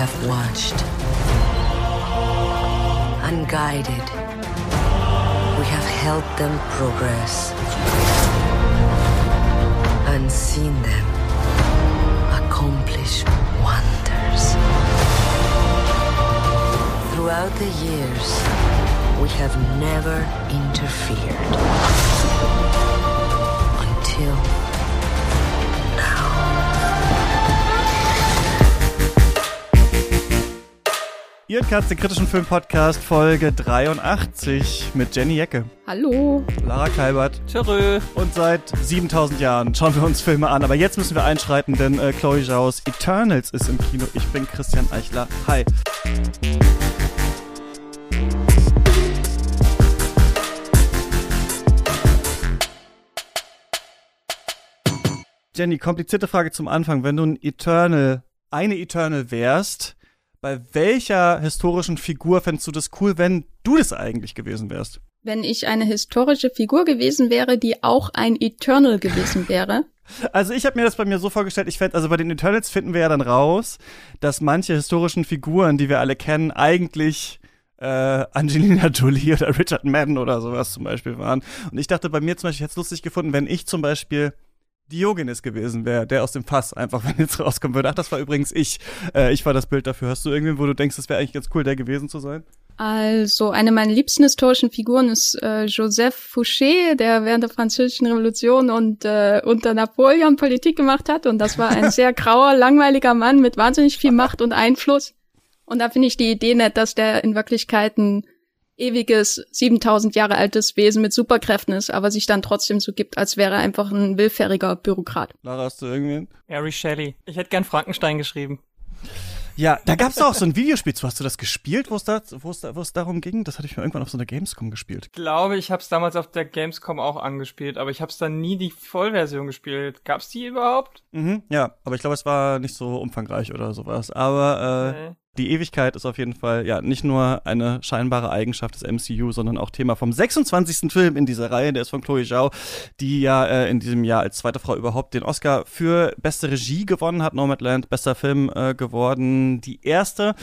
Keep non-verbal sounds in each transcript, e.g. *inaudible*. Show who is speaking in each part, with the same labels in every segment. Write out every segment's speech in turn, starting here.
Speaker 1: have watched. Unguided, we have helped them progress. And seen them accomplish wonders. Throughout the years, we have never interfered. Until
Speaker 2: Ihr Katz, den kritischen Film-Podcast, Folge 83 mit Jenny Jecke,
Speaker 3: Hallo.
Speaker 2: Lara Kalbert
Speaker 4: Tschö.
Speaker 2: und seit 7000 Jahren schauen wir uns Filme an. Aber jetzt müssen wir einschreiten, denn äh, Chloe Zhao's Eternals ist im Kino. Ich bin Christian Eichler. Hi. Jenny, komplizierte Frage zum Anfang. Wenn du ein Eternal, eine Eternal wärst, bei welcher historischen Figur fändest du das cool, wenn du das eigentlich gewesen wärst?
Speaker 3: Wenn ich eine historische Figur gewesen wäre, die auch ein Eternal gewesen wäre. *laughs*
Speaker 2: Also ich habe mir das bei mir so vorgestellt, ich fände, also bei den Eternals finden wir ja dann raus, dass manche historischen Figuren, die wir alle kennen, eigentlich äh, Angelina *laughs* Jolie oder Richard Madden oder sowas zum Beispiel waren. Und ich dachte bei mir zum Beispiel, ich hätte es lustig gefunden, wenn ich zum Beispiel Diogenes gewesen wäre, der aus dem Fass einfach, *laughs* wenn jetzt rauskommen würde. Ach, das war übrigens ich. Äh, ich war das Bild dafür. Hast du irgendwen, wo du denkst, es wäre eigentlich ganz cool, der gewesen zu sein?
Speaker 3: Also eine meiner liebsten historischen Figuren ist äh, Joseph Fouché, der während der Französischen Revolution und äh, unter Napoleon Politik gemacht hat. Und das war ein *laughs* sehr grauer, langweiliger Mann mit wahnsinnig viel Macht und Einfluss. Und da finde ich die Idee nett, dass der in Wirklichkeit ein ewiges, 7000 Jahre altes Wesen mit Superkräften ist, aber sich dann trotzdem so gibt, als wäre er einfach ein willfähriger Bürokrat.
Speaker 2: Lara, hast du irgendwen?
Speaker 4: Mary Shelley. Ich hätte gern Frankenstein geschrieben.
Speaker 2: Ja, da gab's doch auch so ein Videospiel zu. Hast du das gespielt, wo es da, wo es da, wo es darum ging? Das hatte ich mir irgendwann auf so einer Gamescom gespielt.
Speaker 4: Ich glaube, ich habe es damals auf der Gamescom auch angespielt, aber ich habe es dann nie die Vollversion gespielt. Gab's die überhaupt?
Speaker 2: Mhm, ja, aber ich glaube, es war nicht so umfangreich oder sowas. Aber äh,
Speaker 4: Nee.
Speaker 2: Die Ewigkeit ist auf jeden Fall ja nicht nur eine scheinbare Eigenschaft des MCU, sondern auch Thema vom 26. Film in dieser Reihe. Der ist von Chloe Zhao, die ja äh, in diesem Jahr als zweite Frau überhaupt den Oscar für beste Regie gewonnen hat. Nomadland, bester Film äh, geworden. Die erste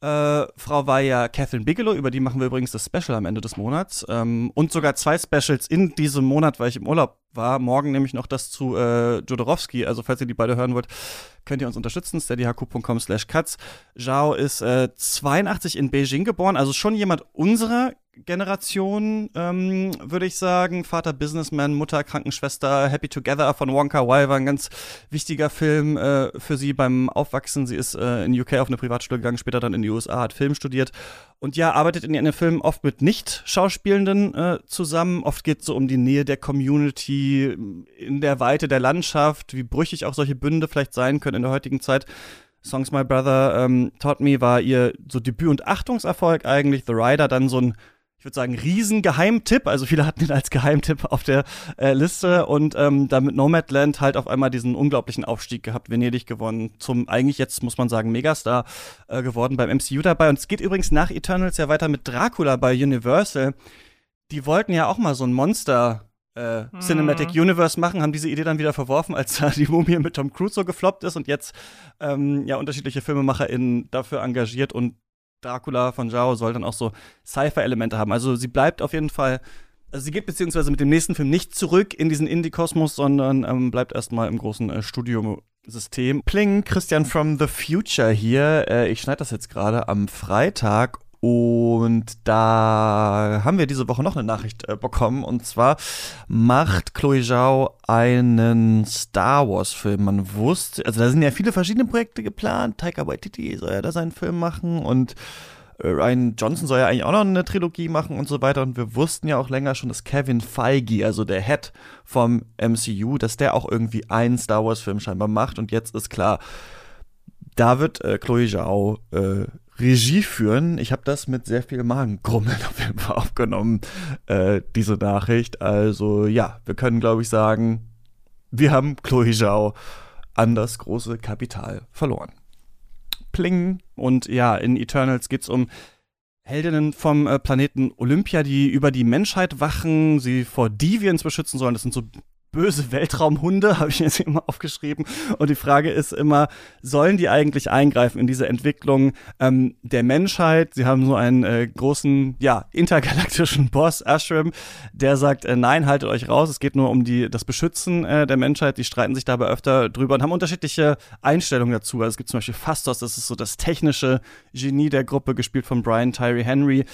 Speaker 2: äh, Frau war ja Catherine Bigelow, über die machen wir übrigens das Special am Ende des Monats. Ähm, und sogar zwei Specials in diesem Monat, weil ich im Urlaub war. Morgen nämlich noch das zu äh, Jodorowsky. Also falls ihr die beide hören wollt, könnt ihr uns unterstützen. steadyhq.com slash cuts. Zhao ist äh, 82 in Beijing geboren, also schon jemand unserer Generation, ähm, würde ich sagen. Vater Businessman, Mutter Krankenschwester, Happy Together von Wonka Wai war ein ganz wichtiger Film äh, für sie beim Aufwachsen. Sie ist äh, in UK auf eine Privatschule gegangen, später dann in die USA, hat Film studiert und ja, arbeitet in ihren Filmen oft mit Nicht-Schauspielenden äh, zusammen. Oft geht es so um die Nähe der Community, in der Weite der Landschaft, wie brüchig auch solche Bünde vielleicht sein können in der heutigen Zeit. Songs My Brother ähm, Taught Me war ihr so Debüt- und Achtungserfolg eigentlich. The Rider dann so ein, würde sagen, Riesengeheimtipp. Also viele hatten ihn als Geheimtipp auf der äh, Liste und ähm, damit Nomadland halt auf einmal diesen unglaublichen Aufstieg gehabt. Venedig gewonnen, zum eigentlich jetzt muss man sagen Megastar äh, geworden beim MCU dabei. Und es geht übrigens nach Eternals ja weiter mit Dracula bei Universal. Die wollten ja auch mal so ein Monster äh, Cinematic Universe machen, haben diese Idee dann wieder verworfen, als da die Mumie mit Tom Cruise so gefloppt ist und jetzt ähm, ja unterschiedliche FilmemacherInnen dafür engagiert und Dracula von Zhao soll dann auch so Sci-Fi-Elemente haben. Also sie bleibt auf jeden Fall, also sie geht beziehungsweise mit dem nächsten Film nicht zurück in diesen Indie-Kosmos, sondern ähm, bleibt erstmal im großen äh, Studio-System. Pling, Christian from the Future hier. Äh, ich schneide das jetzt gerade am Freitag und da haben wir diese Woche noch eine Nachricht äh, bekommen. Und zwar macht Chloe Zhao einen Star Wars-Film. Man wusste, also da sind ja viele verschiedene Projekte geplant. Taika Waititi soll ja da seinen Film machen und äh, Ryan Johnson soll ja eigentlich auch noch eine Trilogie machen und so weiter. Und wir wussten ja auch länger schon, dass Kevin Feige, also der Head vom MCU, dass der auch irgendwie einen Star Wars-Film scheinbar macht. Und jetzt ist klar, da wird äh, Chloe Zhao äh, Regie führen. Ich habe das mit sehr viel Magengrummeln *laughs* auf jeden Fall aufgenommen, äh, diese Nachricht. Also ja, wir können, glaube ich, sagen, wir haben Chloe Zhao an das große Kapital verloren. Pling. Und ja, in Eternals geht's um Heldinnen vom äh, Planeten Olympia, die über die Menschheit wachen, sie vor Deviants beschützen sollen. Das sind so böse Weltraumhunde, *laughs* habe ich jetzt immer aufgeschrieben. Und die Frage ist immer, sollen die eigentlich eingreifen in diese Entwicklung ähm, der Menschheit? Sie haben so einen äh, großen, ja, intergalaktischen *laughs* Boss, Ashram, der sagt, äh, nein, haltet euch raus, es geht nur um die, das Beschützen äh, der Menschheit. Die streiten sich dabei öfter drüber und haben unterschiedliche Einstellungen dazu. Also es gibt zum Beispiel Fastos, das ist so das technische Genie der Gruppe, gespielt von Brian Tyree Henry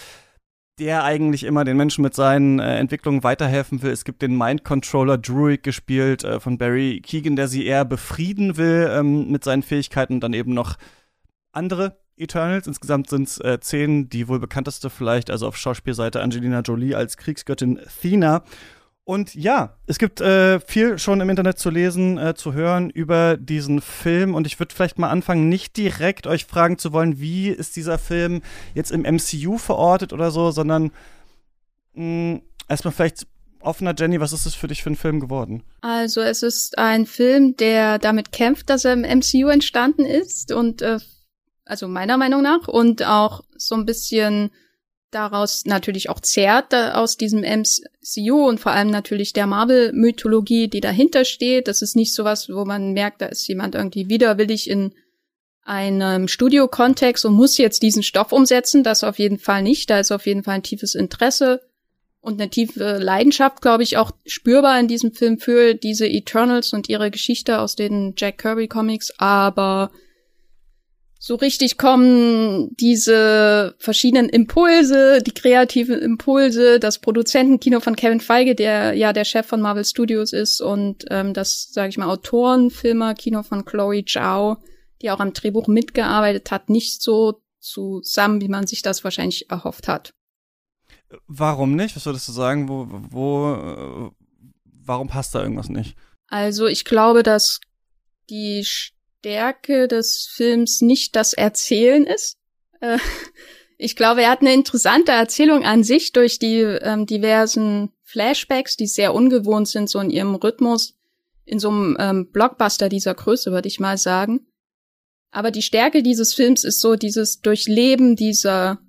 Speaker 2: der eigentlich immer den Menschen mit seinen äh, Entwicklungen weiterhelfen will. Es gibt den Mind Controller Druid gespielt äh, von Barry Keegan, der sie eher befrieden will ähm, mit seinen Fähigkeiten. Dann eben noch andere Eternals. Insgesamt sind es äh, zehn, die wohl bekannteste vielleicht, also auf Schauspielseite Angelina Jolie als Kriegsgöttin Thena. Und ja, es gibt äh, viel schon im Internet zu lesen, äh, zu hören über diesen Film. Und ich würde vielleicht mal anfangen, nicht direkt euch fragen zu wollen, wie ist dieser Film jetzt im MCU verortet oder so, sondern mh, erstmal vielleicht offener Jenny, was ist es für dich für ein Film geworden?
Speaker 3: Also es ist ein Film, der damit kämpft, dass er im MCU entstanden ist und äh, also meiner Meinung nach und auch so ein bisschen daraus natürlich auch zehrt aus diesem MCU und vor allem natürlich der Marvel-Mythologie, die dahinter steht. Das ist nicht sowas, wo man merkt, da ist jemand irgendwie widerwillig in einem Studio-Kontext und muss jetzt diesen Stoff umsetzen. Das auf jeden Fall nicht. Da ist auf jeden Fall ein tiefes Interesse und eine tiefe Leidenschaft, glaube ich, auch spürbar in diesem Film für diese Eternals und ihre Geschichte aus den Jack Kirby Comics. Aber so richtig kommen diese verschiedenen Impulse, die kreativen Impulse, das Produzentenkino von Kevin Feige, der ja der Chef von Marvel Studios ist und ähm, das, sage ich mal, Autorenfilmer-Kino von Chloe Zhao, die auch am Drehbuch mitgearbeitet hat, nicht so zusammen, wie man sich das wahrscheinlich erhofft hat.
Speaker 2: Warum nicht? Was würdest du sagen? Wo, wo, äh, warum passt da irgendwas nicht?
Speaker 3: Also ich glaube, dass die Stärke des Films nicht das Erzählen ist. Äh, *laughs* ich glaube, er hat eine interessante Erzählung an sich durch die ähm, diversen Flashbacks, die sehr ungewohnt sind, so in ihrem Rhythmus, in so einem ähm, Blockbuster dieser Größe, würde ich mal sagen. Aber die Stärke dieses Films ist so dieses Durchleben dieser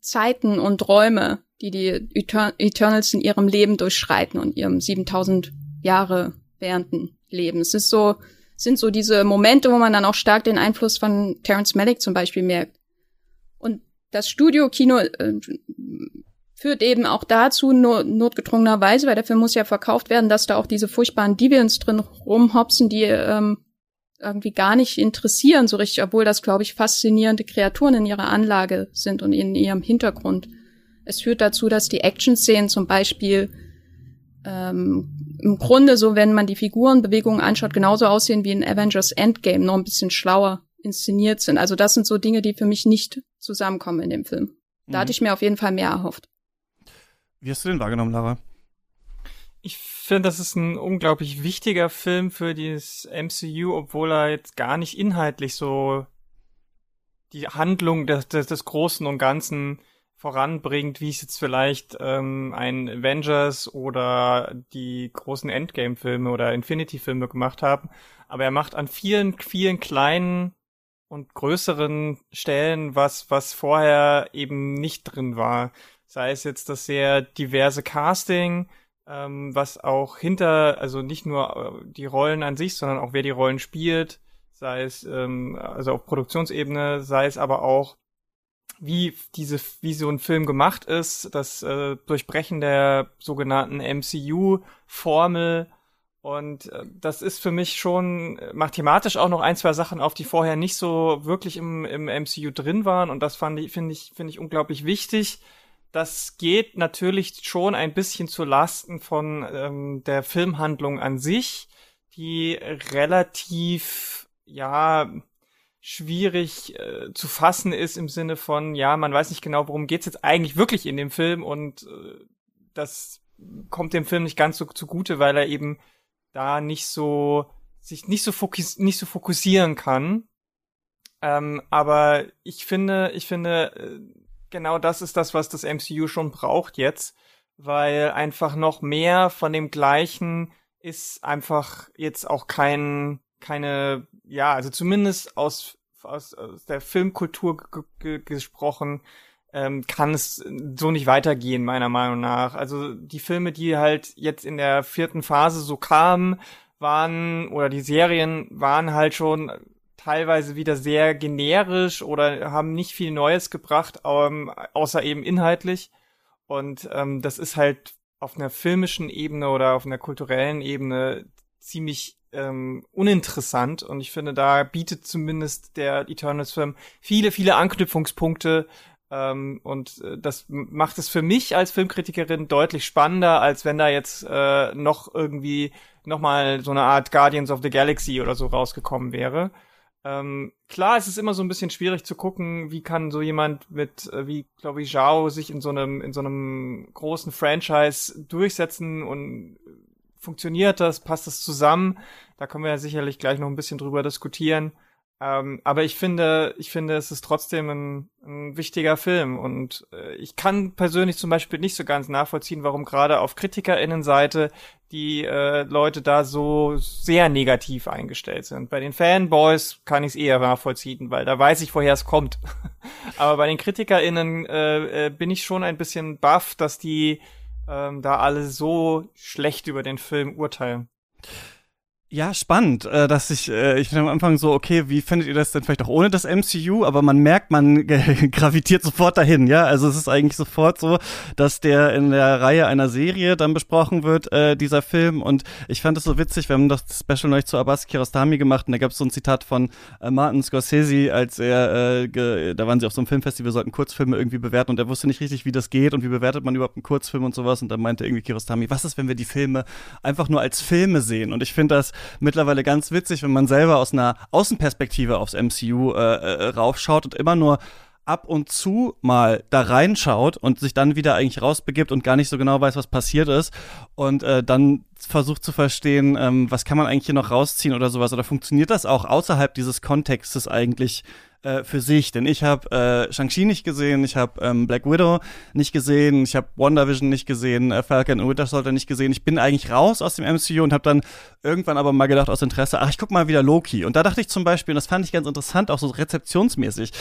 Speaker 3: Zeiten und Räume, die die Eternals in ihrem Leben durchschreiten und ihrem 7000 Jahre währenden Leben. Es ist so, sind so diese Momente, wo man dann auch stark den Einfluss von Terence Malick zum Beispiel merkt. Und das Studio-Kino äh, führt eben auch dazu, not notgedrungenerweise, weil der Film muss ja verkauft werden, dass da auch diese furchtbaren Deviants drin rumhopsen, die ähm, irgendwie gar nicht interessieren so richtig, obwohl das, glaube ich, faszinierende Kreaturen in ihrer Anlage sind und in ihrem Hintergrund. Es führt dazu, dass die Action-Szenen zum Beispiel ähm, im Grunde so, wenn man die Figurenbewegungen anschaut, genauso aussehen wie in Avengers Endgame, nur ein bisschen schlauer inszeniert sind. Also das sind so Dinge, die für mich nicht zusammenkommen in dem Film. Da mhm. hatte ich mir auf jeden Fall mehr erhofft.
Speaker 2: Wie hast du den wahrgenommen, Lara?
Speaker 4: Ich finde, das ist ein unglaublich wichtiger Film für dieses MCU, obwohl er jetzt gar nicht inhaltlich so die Handlung des, des, des Großen und Ganzen voranbringt, wie es jetzt vielleicht ähm, ein Avengers oder die großen Endgame-Filme oder Infinity-Filme gemacht haben. Aber er macht an vielen, vielen kleinen und größeren Stellen was, was vorher eben nicht drin war. Sei es jetzt das sehr diverse Casting, ähm, was auch hinter, also nicht nur äh, die Rollen an sich, sondern auch wer die Rollen spielt, sei es ähm, also auf Produktionsebene, sei es aber auch wie diese, wie so ein Film gemacht ist, das äh, Durchbrechen der sogenannten MCU-Formel. Und äh, das ist für mich schon, macht thematisch auch noch ein, zwei Sachen auf, die vorher nicht so wirklich im, im MCU drin waren. Und das fand ich, finde ich, finde ich unglaublich wichtig. Das geht natürlich schon ein bisschen zu Lasten von ähm, der Filmhandlung an sich, die relativ, ja, schwierig äh, zu fassen ist im Sinne von, ja, man weiß nicht genau, worum geht's jetzt eigentlich wirklich in dem Film und äh, das kommt dem Film nicht ganz so zugute, weil er eben da nicht so sich nicht so fokus nicht so fokussieren kann. Ähm, aber ich finde, ich finde, äh, genau das ist das, was das MCU schon braucht jetzt, weil einfach noch mehr von dem Gleichen ist einfach jetzt auch kein keine, ja, also zumindest aus, aus, aus der Filmkultur gesprochen, ähm, kann es so nicht weitergehen, meiner Meinung nach. Also die Filme, die halt jetzt in der vierten Phase so kamen, waren, oder die Serien waren halt schon teilweise wieder sehr generisch oder haben nicht viel Neues gebracht, ähm, außer eben inhaltlich. Und ähm, das ist halt auf einer filmischen Ebene oder auf einer kulturellen Ebene ziemlich ähm, uninteressant. Und ich finde, da bietet zumindest der Eternals-Film viele, viele Anknüpfungspunkte. Ähm, und äh, das macht es für mich als Filmkritikerin deutlich spannender, als wenn da jetzt äh, noch irgendwie nochmal so eine Art Guardians of the Galaxy oder so rausgekommen wäre. Ähm, klar, es ist immer so ein bisschen schwierig zu gucken, wie kann so jemand mit, äh, wie glaube ich, Zhao sich in so einem, in so einem großen Franchise durchsetzen und funktioniert das, passt das zusammen? Da können wir ja sicherlich gleich noch ein bisschen drüber diskutieren. Ähm, aber ich finde, ich finde, es ist trotzdem ein, ein wichtiger Film und äh, ich kann persönlich zum Beispiel nicht so ganz nachvollziehen, warum gerade auf KritikerInnenseite die äh, Leute da so sehr negativ eingestellt sind. Bei den Fanboys kann ich es eher nachvollziehen, weil da weiß ich, woher es kommt. *laughs* aber bei den KritikerInnen äh, äh, bin ich schon ein bisschen baff, dass die ähm, da alle so schlecht über den Film urteilen.
Speaker 2: Ja, spannend, äh, dass ich, äh, ich bin am Anfang so, okay, wie findet ihr das denn vielleicht auch ohne das MCU? Aber man merkt, man *laughs* gravitiert sofort dahin, ja. Also es ist eigentlich sofort so, dass der in der Reihe einer Serie dann besprochen wird, äh, dieser Film. Und ich fand es so witzig, wir haben das Special neulich zu Abbas Kiarostami gemacht und da gab es so ein Zitat von äh, Martin Scorsese, als er, äh, da waren sie auf so einem Filmfestival, sollten Kurzfilme irgendwie bewerten und er wusste nicht richtig, wie das geht und wie bewertet man überhaupt einen Kurzfilm und sowas. Und dann meinte irgendwie Kiarostami, was ist, wenn wir die Filme einfach nur als Filme sehen? Und ich finde das mittlerweile ganz witzig, wenn man selber aus einer Außenperspektive aufs MCU äh, äh, raufschaut und immer nur ab und zu mal da reinschaut und sich dann wieder eigentlich rausbegibt und gar nicht so genau weiß, was passiert ist und äh, dann versucht zu verstehen, ähm, was kann man eigentlich hier noch rausziehen oder sowas oder funktioniert das auch außerhalb dieses Kontextes eigentlich äh, für sich. Denn ich habe äh, Shang-Chi nicht gesehen, ich habe ähm, Black Widow nicht gesehen, ich habe WandaVision nicht gesehen, äh, Falcon und Winter Soldier nicht gesehen. Ich bin eigentlich raus aus dem MCU und habe dann irgendwann aber mal gedacht aus Interesse, ach, ich guck mal wieder Loki. Und da dachte ich zum Beispiel, und das fand ich ganz interessant, auch so rezeptionsmäßig,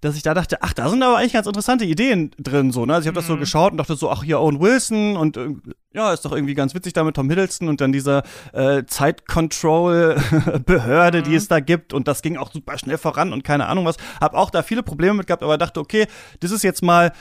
Speaker 2: dass ich da dachte, ach, da sind aber eigentlich ganz interessante Ideen drin, so, ne? Also ich habe mhm. das so mhm. geschaut und dachte so, ach, hier Owen Wilson und äh, ja, ist doch irgendwie ganz witzig da mit Tom Hiddleston und dann dieser äh, Zeitcontrol-Behörde, mhm. die es da gibt und das ging auch super schnell voran und keine Ahnung was. Hab auch da viele Probleme mit gehabt, aber dachte, okay, das ist jetzt mal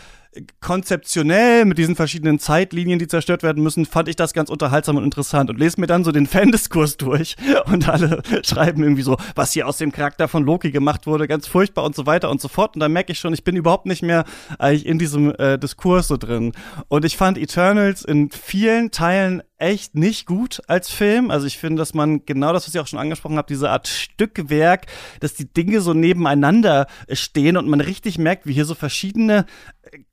Speaker 2: konzeptionell mit diesen verschiedenen Zeitlinien, die zerstört werden müssen, fand ich das ganz unterhaltsam und interessant und lese mir dann so den *laughs* Fandiskurs durch und alle *laughs* schreiben irgendwie so, was hier aus dem Charakter von Loki gemacht wurde, ganz furchtbar und so weiter und so fort und da merke ich schon, ich bin überhaupt nicht mehr eigentlich in diesem äh, Diskurs so drin und ich fand Eternals in vielen Teilen echt nicht gut als Film. Also ich finde, dass man genau das, was ich auch schon angesprochen habe, diese Art Stückwerk, dass die Dinge so nebeneinander stehen und man richtig merkt, wie hier so verschiedene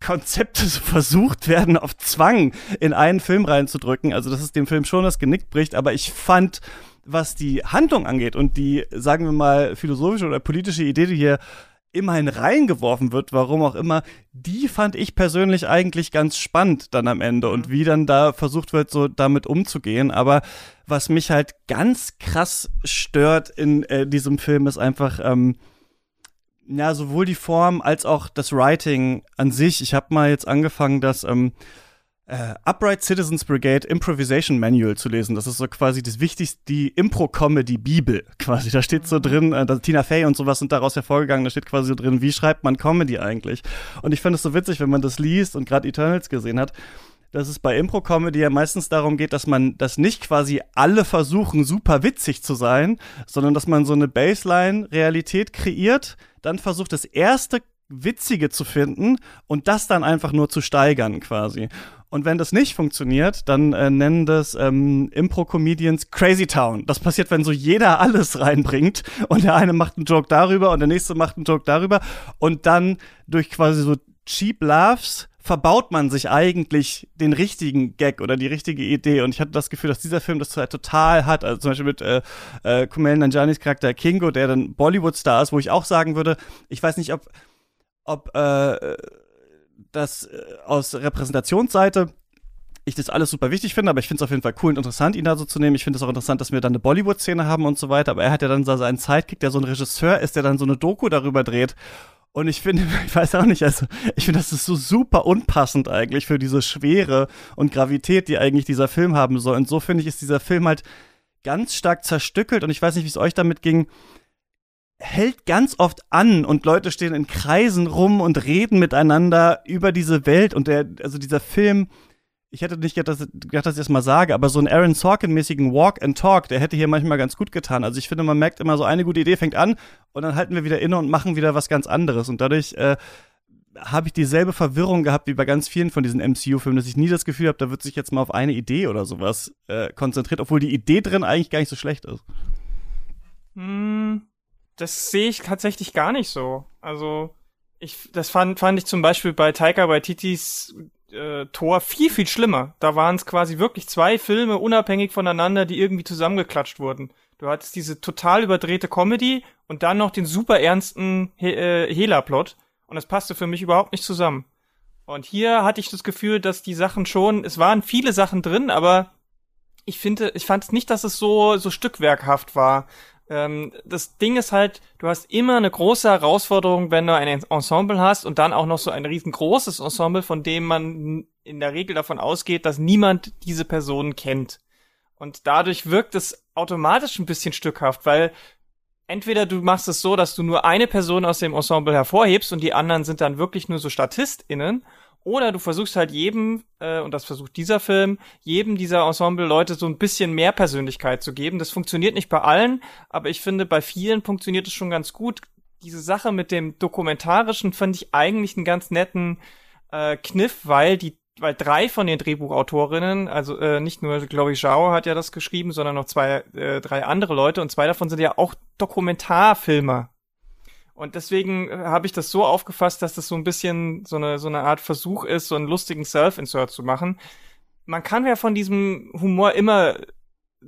Speaker 2: Konzepte so versucht werden, auf Zwang in einen Film reinzudrücken. Also, dass es dem Film schon das Genick bricht, aber ich fand, was die Handlung angeht und die, sagen wir mal, philosophische oder politische Idee, die hier immerhin reingeworfen wird, warum auch immer, die fand ich persönlich eigentlich ganz spannend dann am Ende und wie dann da versucht wird, so damit umzugehen. Aber was mich halt ganz krass stört in äh, diesem Film ist einfach, ähm, ja, sowohl die Form als auch das Writing an sich. Ich habe mal jetzt angefangen, das ähm, äh, Upright Citizens Brigade Improvisation Manual zu lesen. Das ist so quasi das Wichtigste, die Impro-Comedy-Bibel *laughs* quasi. Da steht so drin, äh, Tina Fey und sowas sind daraus hervorgegangen, da steht quasi so drin, wie schreibt man Comedy eigentlich? Und ich finde es so witzig, wenn man das liest und gerade Eternals gesehen hat, dass es bei Impro-Comedy ja meistens darum geht, dass man, dass nicht quasi alle versuchen, super witzig zu sein, sondern dass man so eine Baseline-Realität kreiert, dann versucht das erste Witzige zu finden und das dann einfach nur zu steigern quasi. Und wenn das nicht funktioniert, dann äh, nennen das ähm, Impro-Comedians Crazy Town. Das passiert, wenn so jeder alles reinbringt und der eine macht einen Joke darüber und der nächste macht einen Joke darüber und dann durch quasi so Cheap Laughs verbaut man sich eigentlich den richtigen Gag oder die richtige Idee. Und ich hatte das Gefühl, dass dieser Film das total hat. Also zum Beispiel mit äh, äh, Kumail Nanjanis Charakter Kingo, der dann Bollywood-Star ist, wo ich auch sagen würde, ich weiß nicht, ob, ob äh, das äh, aus Repräsentationsseite ich das alles super wichtig finde, aber ich finde es auf jeden Fall cool und interessant, ihn da so zu nehmen. Ich finde es auch interessant, dass wir dann eine Bollywood-Szene haben und so weiter. Aber er hat ja dann so seinen Sidekick, der so ein Regisseur ist, der dann so eine Doku darüber dreht Und ich finde, *laughs* ich weiß auch nicht, also ich finde, das ist so super unpassend eigentlich für diese Schwere und Gravität, die eigentlich dieser Film haben soll. Und so finde ich, ist dieser Film halt ganz stark zerstückelt. Und ich weiß nicht, wie es euch damit ging. Hält ganz oft an und Leute stehen in Kreisen rum und reden miteinander über diese Welt. Und der, also dieser Film, ich hätte nicht gedacht, dass, gedacht, dass ich das mal sage, aber so einen Aaron Sorkin-mäßigen Walk and Talk, der hätte hier manchmal ganz gut getan. Also ich finde, man merkt immer so, eine gute Idee fängt an und dann halten wir wieder inne und machen wieder was ganz anderes. Und dadurch äh, habe ich dieselbe Verwirrung gehabt wie bei ganz vielen von diesen MCU-Filmen, dass ich nie das Gefühl habe, da wird sich jetzt mal auf eine Idee oder sowas äh, konzentriert, obwohl die Idee drin eigentlich gar nicht so schlecht ist.
Speaker 4: Hm, das sehe ich tatsächlich gar nicht so. Also, ich, das fand, fand ich zum Beispiel bei Taika Waititis äh, Tor viel, viel schlimmer. Da waren es quasi wirklich zwei Filme unabhängig voneinander, die irgendwie zusammengeklatscht wurden. Du hattest diese total überdrehte Comedy und dann noch den super ernsten He äh, Hela-Plot. Und das passte für mich überhaupt nicht zusammen. Und hier hatte ich das Gefühl, dass die Sachen schon, es waren viele Sachen drin, aber ich finde, ich fand es nicht, dass es so, so stückwerkhaft war. Ähm, das Ding ist halt, du hast immer eine große Herausforderung, wenn du ein Ensemble hast und dann auch noch so ein riesengroßes Ensemble, von dem man in der Regel davon ausgeht, dass niemand diese Personen kennt. Und dadurch wirkt es automatisch ein bisschen stückhaft, weil entweder du machst es so, dass du nur eine Person aus dem Ensemble hervorhebst und die anderen sind dann wirklich nur so StatistInnen, oder du versuchst halt jedem, äh, und das versucht dieser Film, jedem dieser Ensemble-Leute so ein bisschen mehr Persönlichkeit zu geben. Das funktioniert nicht bei allen, aber ich finde, bei vielen funktioniert es schon ganz gut. Diese Sache mit dem Dokumentarischen fand ich eigentlich einen ganz netten äh, Kniff, weil die weil drei von den Drehbuchautorinnen, also äh, nicht nur Chloe Zhao hat ja das geschrieben, sondern noch zwei, äh, drei andere Leute und zwei davon sind ja auch Dokumentarfilmer. Und deswegen äh, habe ich das so aufgefasst, dass das so ein bisschen so eine, so eine Art Versuch ist, so einen lustigen Self-Insert zu machen. Man kann ja von diesem Humor immer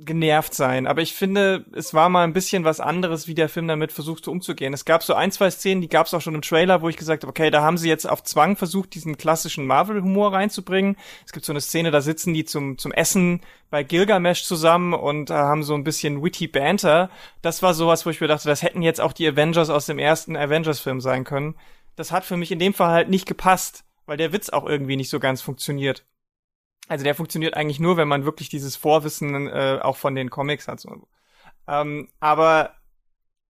Speaker 4: genervt sein. Aber ich finde, es war mal ein bisschen was anderes, wie der Film damit versucht umzugehen. Es gab so ein, zwei Szenen, die gab es auch schon im Trailer, wo ich gesagt habe, okay, da haben sie jetzt auf Zwang versucht, diesen klassischen Marvel-Humor reinzubringen. Es gibt so eine Szene, da sitzen die zum, zum Essen bei Gilgamesh zusammen und äh, haben so ein bisschen witty Banter. Das war sowas, wo ich mir dachte, das hätten jetzt auch die Avengers aus dem ersten Avengers-Film sein können. Das hat für mich in dem Fall halt nicht gepasst, weil der Witz auch irgendwie nicht so ganz funktioniert. Also der funktioniert eigentlich nur, wenn man wirklich dieses Vorwissen äh, auch von den Comics hat. So. Ähm, aber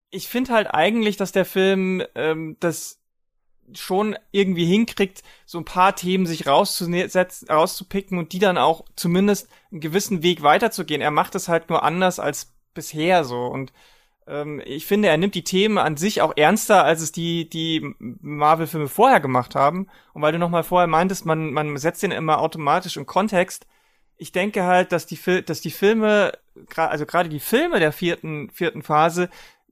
Speaker 4: ich finde halt eigentlich, dass der Film ähm, das schon irgendwie hinkriegt, so ein paar Themen sich rauszusetzen, rauszupicken und die dann auch zumindest einen gewissen Weg weiterzugehen. Er macht es halt nur anders als bisher so und ich finde, er nimmt die Themen an sich auch ernster, als es die, die Marvel-Filme vorher gemacht haben. Und weil du nochmal vorher meintest, man, man setzt den immer automatisch im Kontext. Ich denke halt, dass die, dass die Filme, also gerade die Filme der vierten, vierten Phase,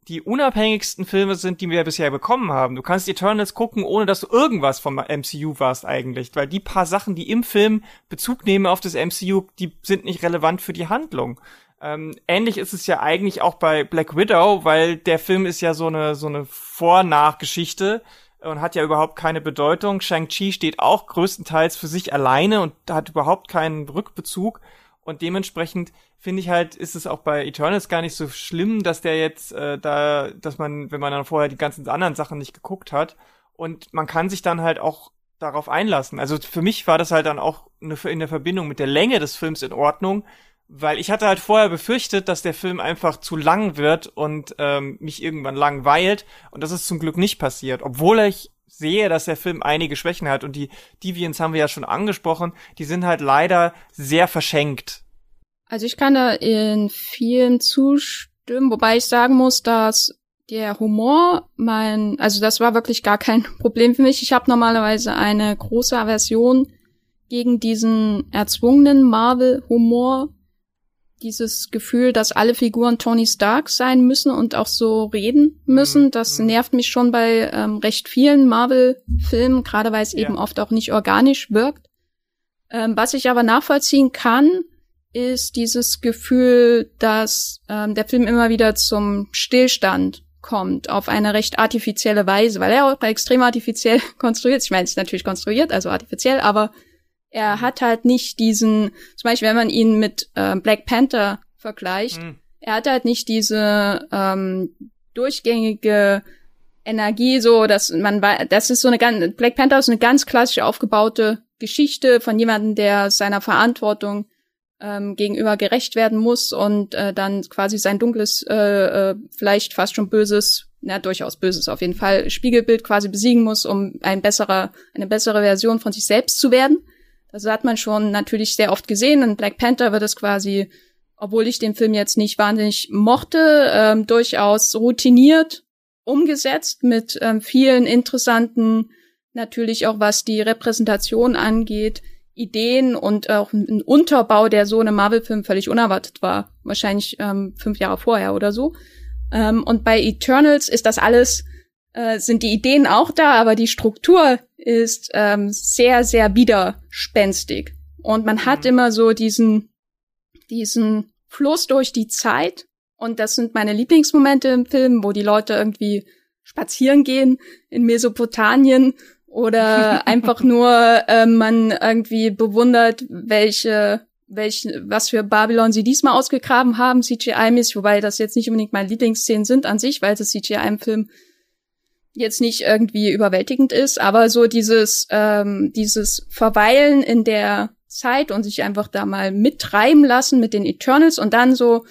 Speaker 4: die unabhängigsten Filme sind, die wir bisher bekommen haben. Du kannst Eternals gucken, ohne dass du irgendwas vom MCU warst eigentlich, weil die paar Sachen, die im Film Bezug nehmen auf das MCU, die sind nicht relevant für die Handlung. Ähm, ähnlich ist es ja eigentlich auch bei Black Widow, weil der Film ist ja so eine, so eine Vor-Nach-Geschichte und hat ja überhaupt keine Bedeutung. Shang-Chi steht auch größtenteils für sich alleine und hat überhaupt keinen Rückbezug. Und dementsprechend finde ich halt, ist es auch bei Eternals gar nicht so schlimm, dass der jetzt äh, da, dass man, wenn man dann vorher die ganzen anderen Sachen nicht geguckt hat, und man kann sich dann halt auch darauf einlassen. Also für mich war das halt dann auch in der Verbindung mit der Länge des Films in Ordnung, weil ich hatte halt vorher befürchtet, dass der Film einfach zu lang wird und ähm, mich irgendwann langweilt. Und das ist zum Glück nicht passiert. Obwohl ich sehe, dass der Film einige Schwächen hat. Und die Deviants haben wir ja schon angesprochen. Die sind halt leider sehr verschenkt.
Speaker 3: Also ich kann da in vielen zustimmen, wobei ich sagen muss, dass der Humor mein, also das war wirklich gar kein *laughs* Problem für mich. Ich habe normalerweise eine große Aversion gegen diesen erzwungenen Marvel-Humor, dieses Gefühl, dass alle Figuren Tony Stark sein müssen und auch so reden müssen. Mhm. Das mhm. nervt mich schon bei ähm, recht vielen Marvel-Filmen, gerade weil es ja. eben oft auch nicht organisch wirkt. Ähm, was ich aber nachvollziehen kann, ist dieses Gefühl, dass ähm, der Film immer wieder zum Stillstand kommt auf eine recht artifizielle Weise, weil er auch extrem artifiziell *laughs* konstruiert ist. Ich meine, es ist natürlich konstruiert, also artifiziell, aber er hat halt nicht diesen, zum Beispiel, wenn man ihn mit äh, Black Panther vergleicht, mhm. er hat halt nicht diese ähm, durchgängige Energie, so dass man das ist so eine ganz Black Panther ist eine ganz klassisch aufgebaute Geschichte von jemandem, der seiner Verantwortung ähm, gegenüber gerecht werden muss und äh, dann quasi sein dunkles, äh, äh, vielleicht fast schon böses, na durchaus böses auf jeden Fall Spiegelbild quasi besiegen muss, um ein besserer, eine bessere Version von sich selbst zu werden. Das hat man schon natürlich sehr oft gesehen. In Black Panther wird es quasi, obwohl ich den Film jetzt nicht wahnsinnig mochte, ähm, durchaus routiniert umgesetzt mit ähm, vielen interessanten, natürlich auch was die Repräsentation angeht, Ideen und auch ein Unterbau, der so in einem Marvel-Film völlig unerwartet war. Wahrscheinlich ähm, fünf Jahre vorher oder so. Ähm, und bei Eternals ist das alles, äh, sind die Ideen auch da, aber die Struktur ist ähm, sehr, sehr widerspenstig. Und man hat mhm. immer so diesen, diesen Fluss durch die Zeit und das sind meine Lieblingsmomente im Film, wo die Leute irgendwie spazieren gehen in Mesopotamien oder *laughs* einfach nur äh, man irgendwie bewundert, welche welche, was für Babylon sie diesmal ausgegraben haben, CGI-mäßig, wobei das jetzt nicht unbedingt meine Lieblingsszenen sind an sich, weil das CGI im Film jetzt nicht irgendwie überwältigend ist, aber so dieses, ähm, dieses Verweilen in der Zeit und sich einfach da mal mittreiben lassen mit den Eternals und dann so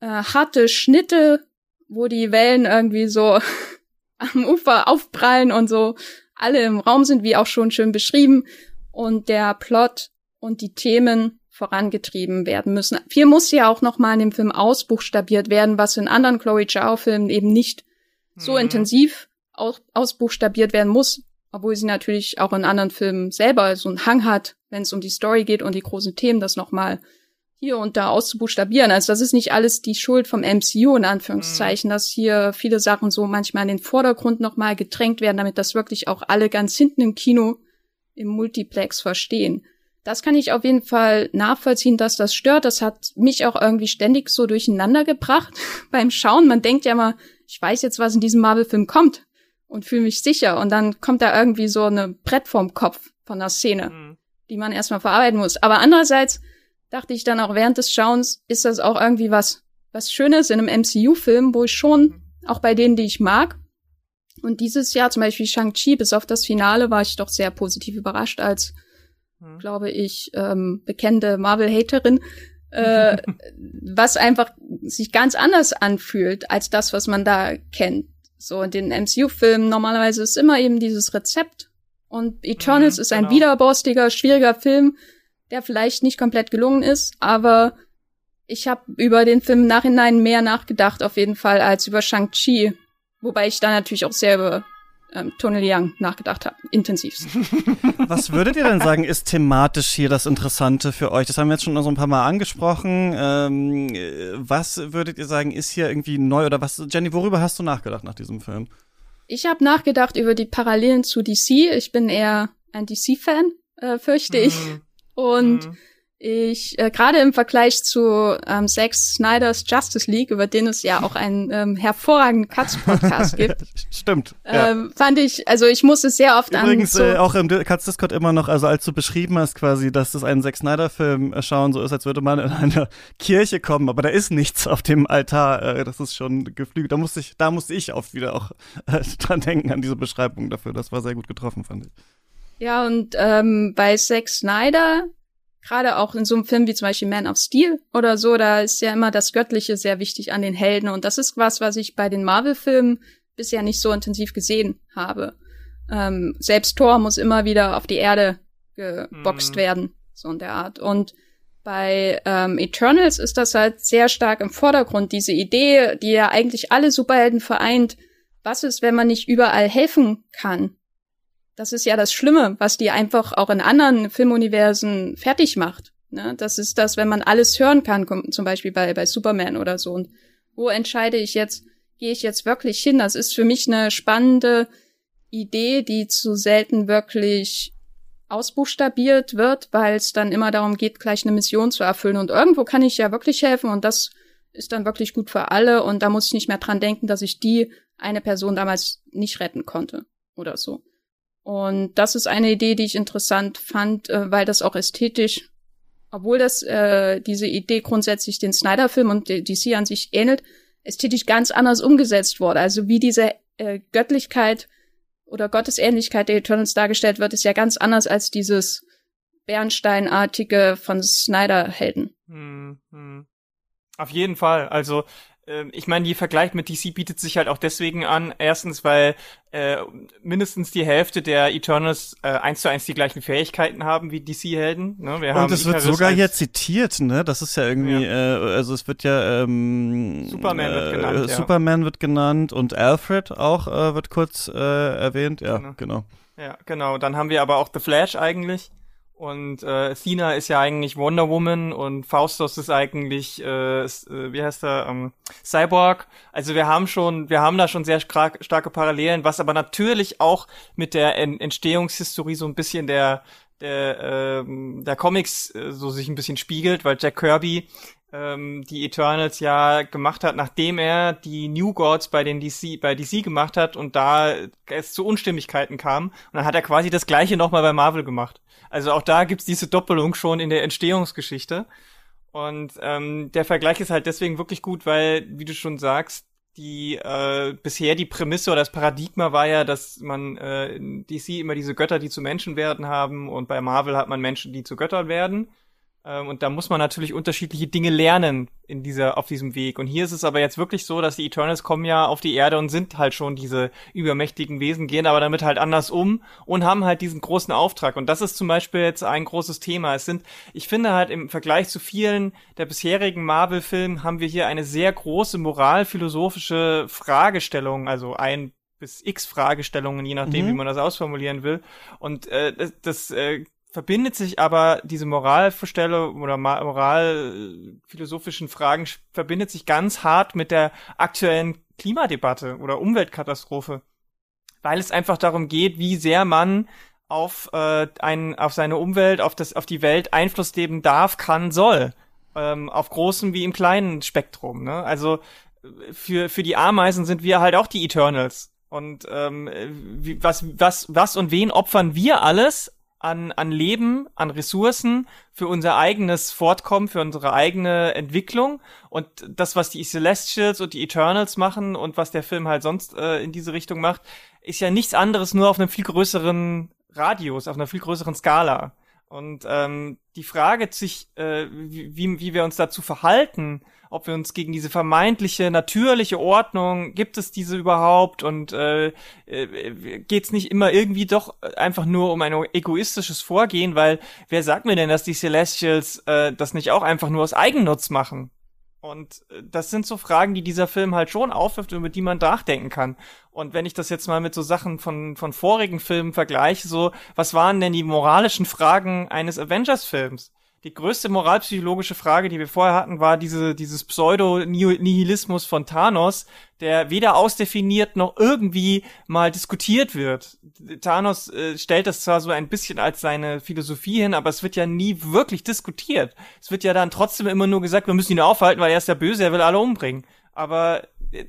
Speaker 3: äh, harte Schnitte, wo die Wellen irgendwie so *laughs* am Ufer aufprallen und so alle im Raum sind, wie auch schon schön beschrieben, und der Plot und die Themen vorangetrieben werden müssen. Viel muss ja auch noch mal in dem Film ausbuchstabiert werden, was in anderen Chloe Zhao-Filmen eben nicht so mhm. intensiv aus ausbuchstabiert werden muss, obwohl sie natürlich auch in anderen Filmen selber so einen Hang hat, wenn es um die Story geht und die großen Themen, das noch mal hier und da auszubuchstabieren. Also das ist nicht alles die Schuld vom MCU in Anführungszeichen, mhm. dass hier viele Sachen so manchmal in den Vordergrund nochmal gedrängt werden, damit das wirklich auch alle ganz hinten im Kino im Multiplex verstehen. Das kann ich auf jeden Fall nachvollziehen, dass das stört. Das hat mich auch irgendwie ständig so durcheinander gebracht *laughs* beim Schauen. Man denkt ja mal, ich weiß jetzt, was in diesem Marvel-Film kommt und fühle mich sicher. Und dann kommt da irgendwie so eine Brett vorm Kopf von der Szene, mhm. die man erstmal verarbeiten muss. Aber andererseits dachte ich dann auch während des Schauens, ist das auch irgendwie was, was Schönes in einem MCU-Film, wo ich schon, auch bei denen, die ich mag, und dieses Jahr zum Beispiel Shang-Chi, bis auf das Finale, war ich doch sehr positiv überrascht als, mhm. glaube ich, ähm, bekannte Marvel-Haterin, äh, *laughs* was einfach sich ganz anders anfühlt als das, was man da kennt. So in den MCU-Filmen normalerweise ist immer eben dieses Rezept und Eternals mhm, ist ein genau. widerborstiger, schwieriger Film, der vielleicht nicht komplett gelungen ist, aber ich habe über den Film im Nachhinein mehr nachgedacht, auf jeden Fall, als über Shang-Chi. Wobei ich da natürlich auch sehr über ähm, Tony Leung nachgedacht habe, intensivst. *laughs*
Speaker 2: Was würdet ihr denn sagen, ist thematisch hier das Interessante für euch? Das haben wir jetzt schon so ein paar Mal angesprochen. Ähm, was würdet ihr sagen, ist hier irgendwie neu oder was? Jenny, worüber hast du nachgedacht nach diesem Film?
Speaker 3: Ich habe nachgedacht über die Parallelen zu DC. Ich bin eher ein DC-Fan, äh, fürchte ich. Mhm. Und mhm. Ich, äh, gerade im Vergleich zu ähm, Zack Snyders Justice League, über den es ja auch einen ähm, hervorragenden Cuts-Podcast *laughs* gibt.
Speaker 2: Stimmt.
Speaker 3: Ähm, ja. Fand ich, also ich musste sehr oft
Speaker 2: Übrigens,
Speaker 3: an.
Speaker 2: Übrigens, äh, auch im Cuts Discord immer noch, also als du beschrieben hast quasi, dass das einen Zack Snyder-Film äh, schauen so ist, als würde man in eine *laughs* Kirche kommen, aber da ist nichts auf dem Altar. Äh, das ist schon geflügelt. Da musste ich, da musste ich oft wieder auch *laughs* äh, dran denken an diese Beschreibung dafür. Das war sehr gut getroffen, fand ich.
Speaker 3: Ja, und ähm, bei Zack Snyder, gerade auch in so einem Film wie zum Beispiel Man of Steel oder so, da ist ja immer das Göttliche sehr wichtig an den Helden. Und das ist was, was ich bei den Marvel-Filmen bisher nicht so intensiv gesehen habe. Ähm, selbst Thor muss immer wieder auf die Erde geboxt mhm. werden, so in der Art. Und bei ähm, Eternals ist das halt sehr stark im Vordergrund, diese Idee, die ja eigentlich alle Superhelden vereint. Was ist, wenn man nicht überall helfen kann? Das ist ja das Schlimme, was die einfach auch in anderen Filmuniversen fertig macht. Ne? Das ist das, wenn man alles hören kann, zum Beispiel bei, bei Superman oder so. Und wo entscheide ich jetzt, gehe ich jetzt wirklich hin? Das ist für mich eine spannende Idee, die zu selten wirklich ausbuchstabiert wird, weil es dann immer darum geht, gleich eine Mission zu erfüllen. Und irgendwo kann ich ja wirklich helfen und das ist dann wirklich gut für alle und da muss ich nicht mehr dran denken, dass ich die eine Person damals nicht retten konnte oder so. Und das ist eine Idee, die ich interessant fand, äh, weil das auch ästhetisch, obwohl das äh, diese Idee grundsätzlich den Snyder-Film und DC an sich ähnelt, ästhetisch ganz anders umgesetzt wurde. Also wie diese äh, Göttlichkeit oder Gottesähnlichkeit der Eternals dargestellt wird, ist ja ganz anders als dieses Bernsteinartige von Snyder-Helden.
Speaker 4: Hm, hm. Auf jeden Fall. Also ich meine, die Vergleich mit DC bietet sich halt auch deswegen an. Erstens, weil äh, mindestens die Hälfte der Eternals äh, eins zu eins die gleichen Fähigkeiten haben wie DC-Helden. Ne?
Speaker 2: Wir Und es wird sogar hier zitiert, ne? Das ist ja irgendwie, ja. Äh, also es wird ja ähm,
Speaker 4: Superman wird genannt.
Speaker 2: Äh, ja. Superman wird genannt und Alfred auch äh, wird kurz äh, erwähnt. Ja, genau. genau.
Speaker 4: Ja, genau. Dann haben wir aber auch The Flash eigentlich. Und äh, Athena ist ja eigentlich Wonder Woman und Faustus ist eigentlich, äh, äh, wie heißt er, ähm, Cyborg. Also wir haben schon, wir haben da schon sehr starke Parallelen, was aber natürlich auch mit der en Entstehungshistorie so ein bisschen der der, ähm, der Comics äh, so sich ein bisschen spiegelt, weil Jack Kirby ähm, die Eternals ja gemacht hat, nachdem er die New Gods bei den DC, bei DC gemacht hat und da es zu Unstimmigkeiten kam. Und dann hat er quasi das gleiche nochmal bei Marvel gemacht. Also auch da gibt's diese Doppelung schon in der Entstehungsgeschichte. Und ähm, der Vergleich ist halt deswegen wirklich gut, weil, wie du schon sagst, die äh, bisher die Prämisse oder das Paradigma war ja, dass man äh, in DC immer diese Götter, die zu Menschen werden haben und bei Marvel hat man Menschen, die zu Göttern werden. Ähm, und da muss man natürlich unterschiedliche Dinge lernen in dieser, auf diesem Weg. Und hier ist es aber jetzt wirklich so, dass die Eternals kommen ja auf die Erde und sind halt schon diese übermächtigen Wesen, gehen aber damit halt anders um und haben halt diesen großen Auftrag. Und das ist zum Beispiel jetzt ein großes Thema. Es sind, ich finde halt im Vergleich zu vielen der bisherigen Marvel-Filme haben wir hier eine sehr große moralphilosophische Fragestellung, also ein bis x Fragestellungen, je nachdem, mhm. wie man das ausformulieren will. Und äh, das, das äh, verbindet sich aber diese Moralvorstellung oder moralphilosophischen Fragen verbindet sich ganz hart mit der aktuellen Klimadebatte oder Umweltkatastrophe, weil es einfach darum geht, wie sehr man auf äh, ein, auf seine Umwelt, auf das, auf die Welt Einfluss nehmen darf, kann, soll, ähm, auf großem wie im kleinen Spektrum. Ne? Also für für die Ameisen sind wir halt auch die Eternals. Und ähm, wie, was was was und wen opfern wir alles an, an Leben, an Ressourcen für unser eigenes Fortkommen, für unsere eigene Entwicklung. Und das, was die Celestials und die Eternals machen und was der Film halt sonst äh, in diese Richtung macht, ist ja nichts anderes, nur auf einem viel größeren Radius, auf einer viel größeren Skala. Und ähm, die Frage sich, äh, wie, wie wir uns dazu verhalten, ob wir uns gegen diese vermeintliche natürliche Ordnung, gibt es diese überhaupt und äh, äh, geht es nicht immer irgendwie doch einfach nur um ein egoistisches Vorgehen, weil wer sagt mir denn, dass die Celestials äh, das nicht auch einfach nur aus Eigennutz machen? Und äh, das sind so Fragen, die dieser Film halt schon aufwirft, über die man nachdenken kann. Und wenn ich das jetzt mal mit so Sachen von, von vorigen Filmen vergleiche, so, was waren denn die moralischen Fragen eines Avengers-Films? Die größte moralpsychologische Frage, die wir vorher hatten, war diese, dieses Pseudo-Nihilismus von Thanos, der weder ausdefiniert noch irgendwie mal diskutiert wird. Thanos äh, stellt das zwar so ein bisschen als seine Philosophie hin, aber es wird ja nie wirklich diskutiert. Es wird ja dann trotzdem immer nur gesagt, wir müssen ihn aufhalten, weil er ist der Böse, er will alle umbringen. Aber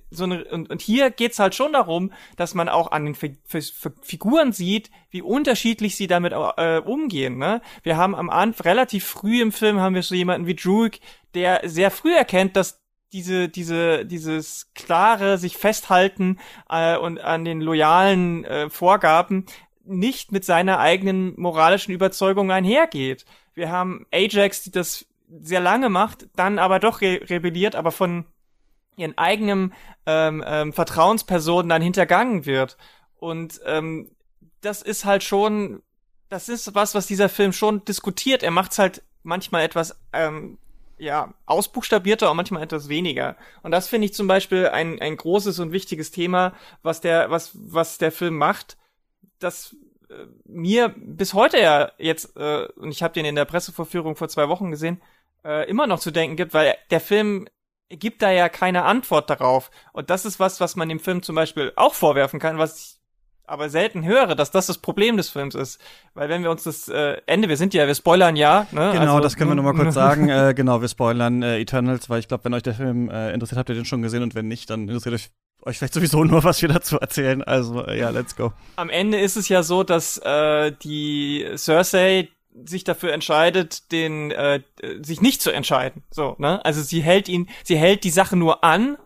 Speaker 4: so eine, und, und hier geht's halt schon darum, dass man auch an den F F Figuren sieht, wie unterschiedlich sie damit äh, umgehen. Ne? Wir haben am Anfang relativ früh im Film haben wir so jemanden wie Druig, der sehr früh erkennt, dass diese, diese, dieses klare sich festhalten äh, und an den loyalen äh, Vorgaben nicht mit seiner eigenen moralischen Überzeugung einhergeht. Wir haben Ajax, die das sehr lange macht, dann aber doch re rebelliert, aber von ihren eigenen ähm, ähm, Vertrauenspersonen dann hintergangen wird. Und ähm, das ist halt schon, das ist was, was dieser Film schon diskutiert. Er macht's halt manchmal etwas ähm, ja, ausbuchstabierter und manchmal etwas weniger. Und das finde ich zum Beispiel ein, ein großes und wichtiges Thema, was der, was, was der Film macht, das äh, mir bis heute ja jetzt, äh, und ich habe den in der Pressevorführung vor zwei Wochen gesehen, äh, immer noch zu denken gibt, weil der Film gibt da ja keine Antwort darauf. Und das ist was, was man dem Film zum Beispiel auch vorwerfen kann, was ich aber selten höre, dass das das Problem des Films ist. Weil wenn wir uns das äh, Ende, wir sind ja, wir spoilern ja.
Speaker 2: Ne? Genau, also, das können wir nur mal kurz *laughs* sagen. äh, genau, wir spoilern äh, Eternals, weil ich glaube, wenn euch der Film äh, interessiert, habt ihr den schon gesehen und wenn nicht, dann interessiert euch euch vielleicht sowieso nur, was wir dazu erzählen. Also äh, ja, let's go.
Speaker 4: Am Ende ist es ja so, dass äh, die Cersei sich dafür entscheidet, den äh, sich nicht zu entscheiden. So, ne? Also sie hält ihn, sie hält die Sache nur an,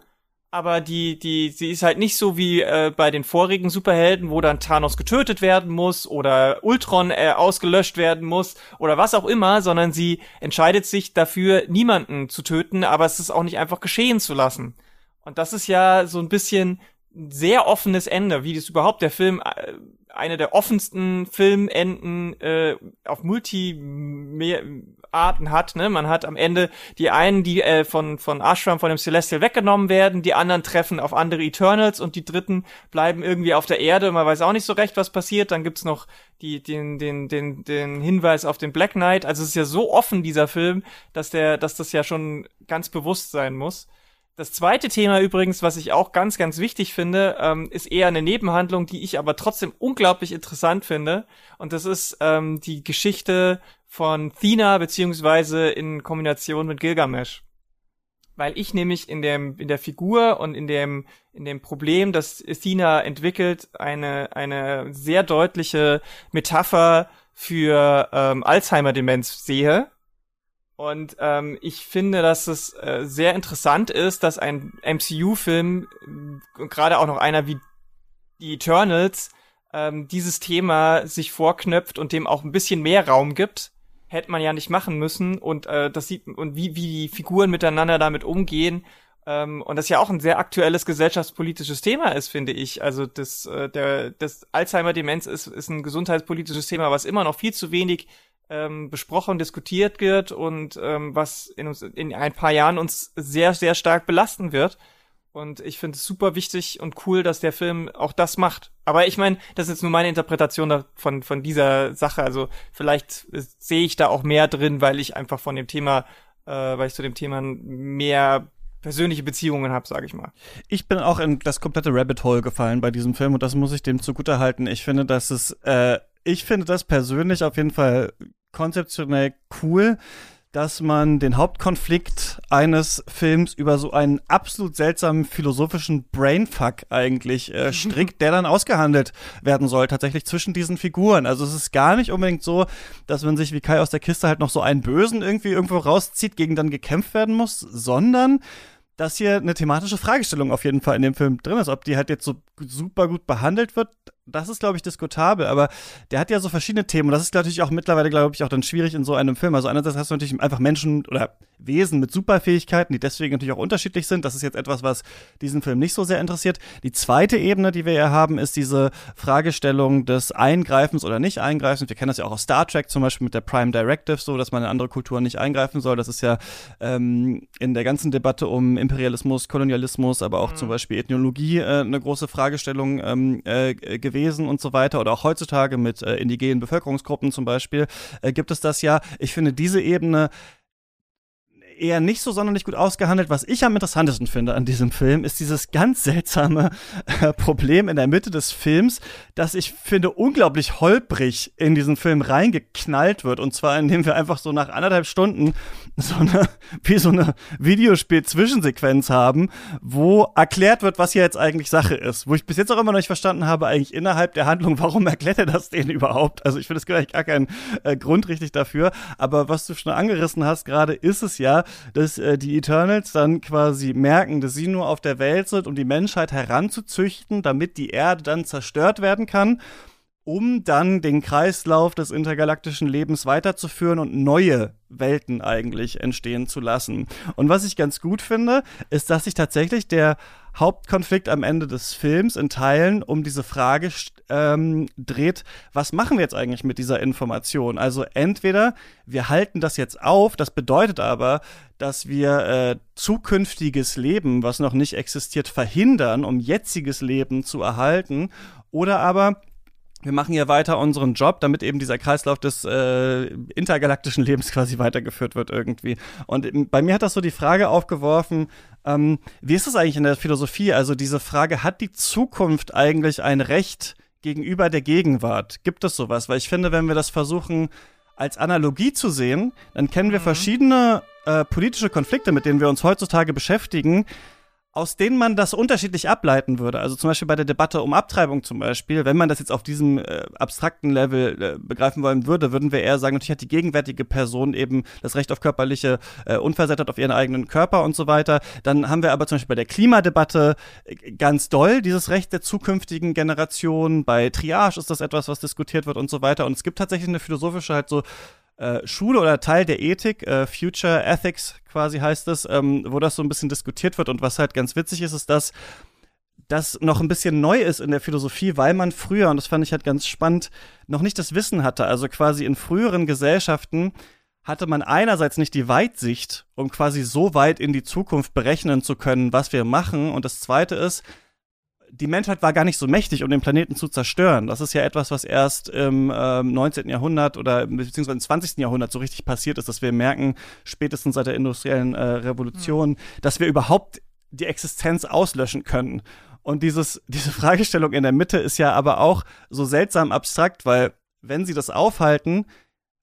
Speaker 4: aber die, die, sie ist halt nicht so wie äh, bei den vorigen Superhelden, wo dann Thanos getötet werden muss oder Ultron äh, ausgelöscht werden muss oder was auch immer, sondern sie entscheidet sich dafür, niemanden zu töten, aber es ist auch nicht einfach geschehen zu lassen. Und das ist ja so ein bisschen sehr offenes Ende, wie das überhaupt der Film äh, eine der offensten Filmenden äh, auf Multi-Arten hat. Ne? Man hat am Ende die einen, die äh, von, von Ashram, von dem Celestial weggenommen werden, die anderen treffen auf andere Eternals und die dritten bleiben irgendwie auf der Erde. Man weiß auch nicht so recht, was passiert. Dann gibt's noch die, den, den, den, den Hinweis auf den Black Knight. Also es ist ja so offen, dieser Film, dass der, dass das ja schon ganz bewusst sein muss. Das zweite Thema übrigens, was ich auch ganz, ganz wichtig finde, ähm, ist eher eine Nebenhandlung, die ich aber trotzdem unglaublich interessant finde. Und das ist ähm, die Geschichte von Thina beziehungsweise in Kombination mit Gilgamesh. Weil ich nämlich in dem, in der Figur und in dem, in dem Problem, das Thina entwickelt, eine, eine sehr deutliche Metapher für ähm, Alzheimer-Demenz sehe und ähm, ich finde, dass es äh, sehr interessant ist, dass ein MCU-Film, äh, gerade auch noch einer wie die Eternals, ähm, dieses Thema sich vorknöpft und dem auch ein bisschen mehr Raum gibt. Hätte man ja nicht machen müssen. Und äh, das sieht und wie, wie die Figuren miteinander damit umgehen. Ähm, und das ja auch ein sehr aktuelles gesellschaftspolitisches Thema ist, finde ich. Also das, äh, der, das Alzheimer-Demenz ist, ist ein gesundheitspolitisches Thema, was immer noch viel zu wenig ähm, besprochen, diskutiert wird und ähm, was in, uns, in ein paar Jahren uns sehr, sehr stark belasten wird. Und ich finde es super wichtig und cool, dass der Film auch das macht. Aber ich meine, das ist jetzt nur meine Interpretation von, von dieser Sache. Also vielleicht äh, sehe ich da auch mehr drin, weil ich einfach von dem Thema, äh, weil ich zu dem Thema mehr persönliche Beziehungen habe, sage ich mal.
Speaker 2: Ich bin auch in das komplette Rabbit Hole gefallen bei diesem Film und das muss ich dem zugute halten. Ich finde, dass es äh, ich finde das persönlich auf jeden Fall konzeptionell cool, dass man den Hauptkonflikt eines Films über so einen absolut seltsamen philosophischen Brainfuck eigentlich äh, *laughs* strickt, der dann ausgehandelt werden soll, tatsächlich zwischen diesen Figuren. Also es ist gar nicht unbedingt so, dass man sich wie Kai aus der Kiste halt noch so einen Bösen irgendwie irgendwo rauszieht, gegen dann gekämpft werden muss, sondern dass hier eine thematische Fragestellung auf jeden Fall in dem Film drin ist. Ob die halt jetzt so super gut behandelt wird, das ist, glaube ich, diskutabel, aber der hat ja so verschiedene Themen und das ist natürlich auch mittlerweile, glaube ich, auch dann schwierig in so einem Film. Also einerseits hast du natürlich einfach Menschen oder Wesen mit Superfähigkeiten, die deswegen natürlich auch unterschiedlich sind. Das ist jetzt etwas, was diesen Film nicht so sehr interessiert. Die zweite Ebene, die wir ja haben, ist diese Fragestellung des Eingreifens oder nicht Eingreifens. Wir kennen das ja auch aus Star Trek zum Beispiel mit der Prime Directive, so dass man in andere Kulturen nicht eingreifen soll. Das ist ja ähm, in der ganzen Debatte um Imperialismus, Kolonialismus, aber auch mhm. zum Beispiel Ethnologie äh, eine große Fragestellung ähm, äh, gewesen und so weiter oder auch heutzutage mit äh, indigenen Bevölkerungsgruppen zum Beispiel äh, gibt es das ja. Ich finde diese Ebene eher nicht so sonderlich gut ausgehandelt. Was ich am interessantesten finde an diesem Film, ist dieses ganz seltsame äh, Problem in der Mitte des Films, das ich finde unglaublich holprig in diesen Film reingeknallt wird. Und zwar, indem wir einfach so nach anderthalb Stunden so eine, *laughs* wie so eine Videospiel-Zwischensequenz haben, wo erklärt wird, was hier jetzt eigentlich Sache ist. Wo ich bis jetzt auch immer noch nicht verstanden habe, eigentlich innerhalb der Handlung, warum erklärt er das denen überhaupt? Also ich finde, es gibt eigentlich gar keinen äh, Grund richtig dafür. Aber was du schon angerissen hast gerade, ist es ja, dass äh, die Eternals dann quasi merken, dass sie nur auf der Welt sind, um die Menschheit heranzuzüchten, damit die Erde dann zerstört werden kann um dann den Kreislauf des intergalaktischen Lebens weiterzuführen und neue Welten eigentlich entstehen zu lassen. Und was ich ganz gut finde, ist, dass sich tatsächlich der Hauptkonflikt am Ende des Films in Teilen um diese Frage ähm, dreht, was machen wir jetzt eigentlich mit dieser Information? Also entweder wir halten das jetzt auf, das bedeutet aber, dass wir äh, zukünftiges Leben, was noch nicht existiert, verhindern, um jetziges Leben zu erhalten, oder aber wir machen hier weiter unseren Job, damit eben dieser Kreislauf des äh, intergalaktischen Lebens quasi weitergeführt wird irgendwie. Und bei mir hat das so die Frage aufgeworfen, ähm, wie ist es eigentlich in der Philosophie? Also diese Frage, hat die Zukunft eigentlich ein Recht gegenüber der Gegenwart? Gibt es sowas? Weil ich finde, wenn wir das versuchen als Analogie zu sehen, dann kennen wir mhm. verschiedene äh, politische Konflikte, mit denen wir uns heutzutage beschäftigen, aus denen man das unterschiedlich ableiten würde. Also zum Beispiel bei der Debatte um Abtreibung zum Beispiel, wenn man das jetzt auf diesem äh, abstrakten Level äh, begreifen wollen würde, würden wir eher sagen, natürlich hat die gegenwärtige Person eben das Recht auf körperliche äh, Unversehrtheit auf ihren eigenen Körper und so weiter. Dann haben wir aber zum Beispiel bei der Klimadebatte äh, ganz doll dieses Recht der zukünftigen Generation. Bei Triage ist das etwas, was diskutiert wird und so weiter. Und es gibt tatsächlich eine philosophische halt so äh, Schule oder Teil der Ethik, äh, Future Ethics quasi heißt es, ähm, wo das so ein bisschen diskutiert wird. Und was halt ganz witzig ist, ist, dass das noch ein bisschen neu ist in der Philosophie, weil man früher, und das fand ich halt ganz spannend, noch nicht das Wissen hatte. Also quasi in früheren Gesellschaften hatte man einerseits nicht die Weitsicht, um quasi so weit in die Zukunft berechnen zu können, was wir machen. Und das Zweite ist, die Menschheit war gar nicht so mächtig, um den Planeten zu zerstören. Das ist ja etwas, was erst im ähm, 19. Jahrhundert oder beziehungsweise im 20. Jahrhundert so richtig passiert ist, dass wir merken, spätestens seit der industriellen äh, Revolution, mhm. dass wir überhaupt die Existenz auslöschen können. Und dieses, *laughs* diese Fragestellung in der Mitte ist ja aber auch so seltsam abstrakt, weil wenn sie das aufhalten,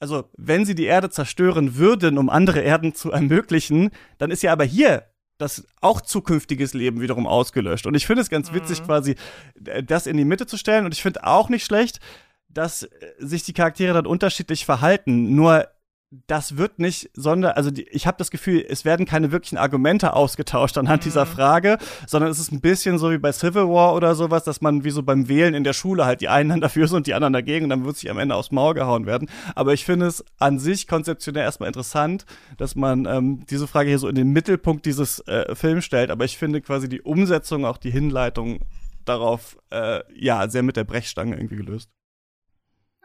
Speaker 2: also wenn sie die Erde zerstören würden, um andere Erden zu ermöglichen, dann ist ja aber hier das auch zukünftiges Leben wiederum ausgelöscht. Und ich finde es ganz witzig, mhm. quasi äh, das in die Mitte zu stellen. Und ich finde auch nicht schlecht, dass äh, sich die Charaktere dann unterschiedlich verhalten. Nur das wird nicht, sondern, also die, ich habe das Gefühl, es werden keine wirklichen Argumente ausgetauscht anhand mhm. dieser Frage, sondern es ist ein bisschen so wie bei Civil War oder sowas, dass man wie so beim Wählen in der Schule halt die einen dann dafür sind und die anderen dagegen und dann wird sich am Ende aufs Maul gehauen werden. Aber ich finde es an sich konzeptionell erstmal interessant, dass man ähm, diese Frage hier so in den Mittelpunkt dieses äh, Films stellt. Aber ich finde quasi die Umsetzung, auch die Hinleitung darauf, äh, ja, sehr mit der Brechstange irgendwie gelöst.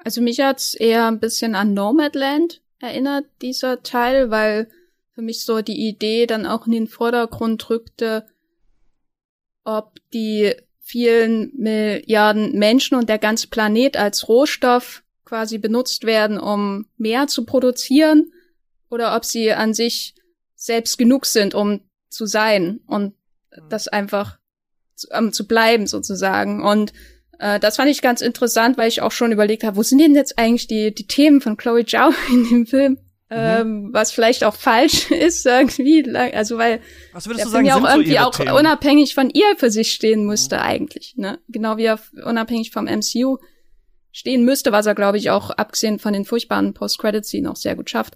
Speaker 3: Also mich hat's eher ein bisschen an Nomadland erinnert, dieser Teil, weil für mich so die Idee dann auch in den Vordergrund rückte, ob die vielen Milliarden Menschen und der ganze Planet als Rohstoff quasi benutzt werden, um mehr zu produzieren, oder ob sie an sich selbst genug sind, um zu sein und das einfach zu, um, zu bleiben sozusagen. Und äh, das fand ich ganz interessant, weil ich auch schon überlegt habe, wo sind denn jetzt eigentlich die, die Themen von Chloe Zhao *laughs* in dem Film? Mhm. Ähm, was vielleicht auch falsch *laughs* ist irgendwie, also weil
Speaker 2: was würdest
Speaker 3: der
Speaker 2: du sagen,
Speaker 3: ja auch irgendwie
Speaker 2: so
Speaker 3: auch
Speaker 2: Themen?
Speaker 3: unabhängig von ihr für sich stehen müsste mhm. eigentlich, ne? Genau wie er unabhängig vom MCU stehen müsste, was er glaube ich auch abgesehen von den furchtbaren Post-Credit-Scene auch sehr gut schafft.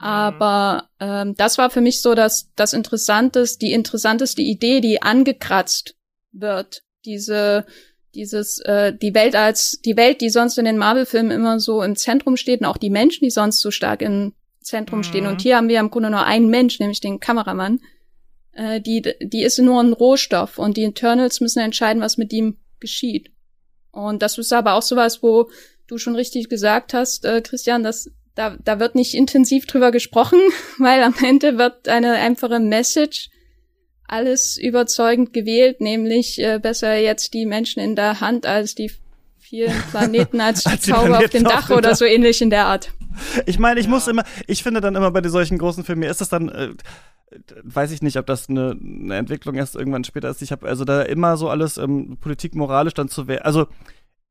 Speaker 3: Mhm. Aber ähm, das war für mich so dass das Interessanteste, die interessanteste Idee, die angekratzt wird. Diese dieses äh, die Welt als die Welt, die sonst in den Marvel-Filmen immer so im Zentrum steht und auch die Menschen, die sonst so stark im Zentrum mhm. stehen. Und hier haben wir im Grunde nur einen Mensch, nämlich den Kameramann. Äh, die die ist nur ein Rohstoff und die Internals müssen entscheiden, was mit ihm geschieht. Und das ist aber auch sowas, wo du schon richtig gesagt hast, äh, Christian, dass da, da wird nicht intensiv drüber gesprochen, *laughs* weil am Ende wird eine einfache Message alles überzeugend gewählt, nämlich äh, besser jetzt die Menschen in der Hand als die vielen *laughs* Planeten als die als Zauber auf dem Dach oder so ähnlich in der Art.
Speaker 2: Ich meine, ich ja. muss immer, ich finde dann immer bei solchen großen Filmen, ist das dann, äh, weiß ich nicht, ob das eine, eine Entwicklung erst irgendwann später ist. Ich habe also da immer so alles ähm, Politik moralisch dann zu werden. Also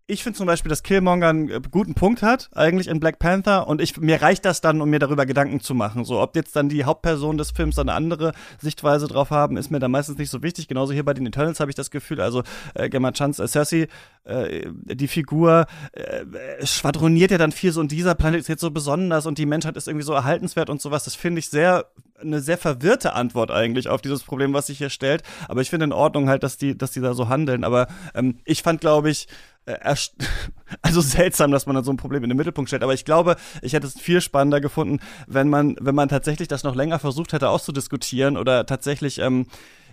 Speaker 2: ich finde zum Beispiel, dass Killmonger einen äh, guten Punkt hat, eigentlich in Black Panther. Und ich, mir reicht das dann, um mir darüber Gedanken zu machen. So, ob jetzt dann die Hauptperson des Films eine andere Sichtweise drauf haben, ist mir dann meistens nicht so wichtig. Genauso hier bei den Eternals habe ich das Gefühl, also äh, Gemma Chans, äh, Cersei, äh, die Figur äh, schwadroniert ja dann viel so und dieser Planet ist jetzt so besonders und die Menschheit ist irgendwie so erhaltenswert und sowas. Das finde ich sehr eine sehr verwirrte Antwort eigentlich auf dieses Problem, was sich hier stellt. Aber ich finde in Ordnung halt, dass die, dass die da so handeln. Aber ähm, ich fand, glaube ich, *laughs* also seltsam, dass man dann so ein Problem in den Mittelpunkt stellt. Aber ich glaube, ich hätte es viel spannender gefunden, wenn man, wenn man tatsächlich das noch länger versucht hätte auszudiskutieren oder tatsächlich ähm,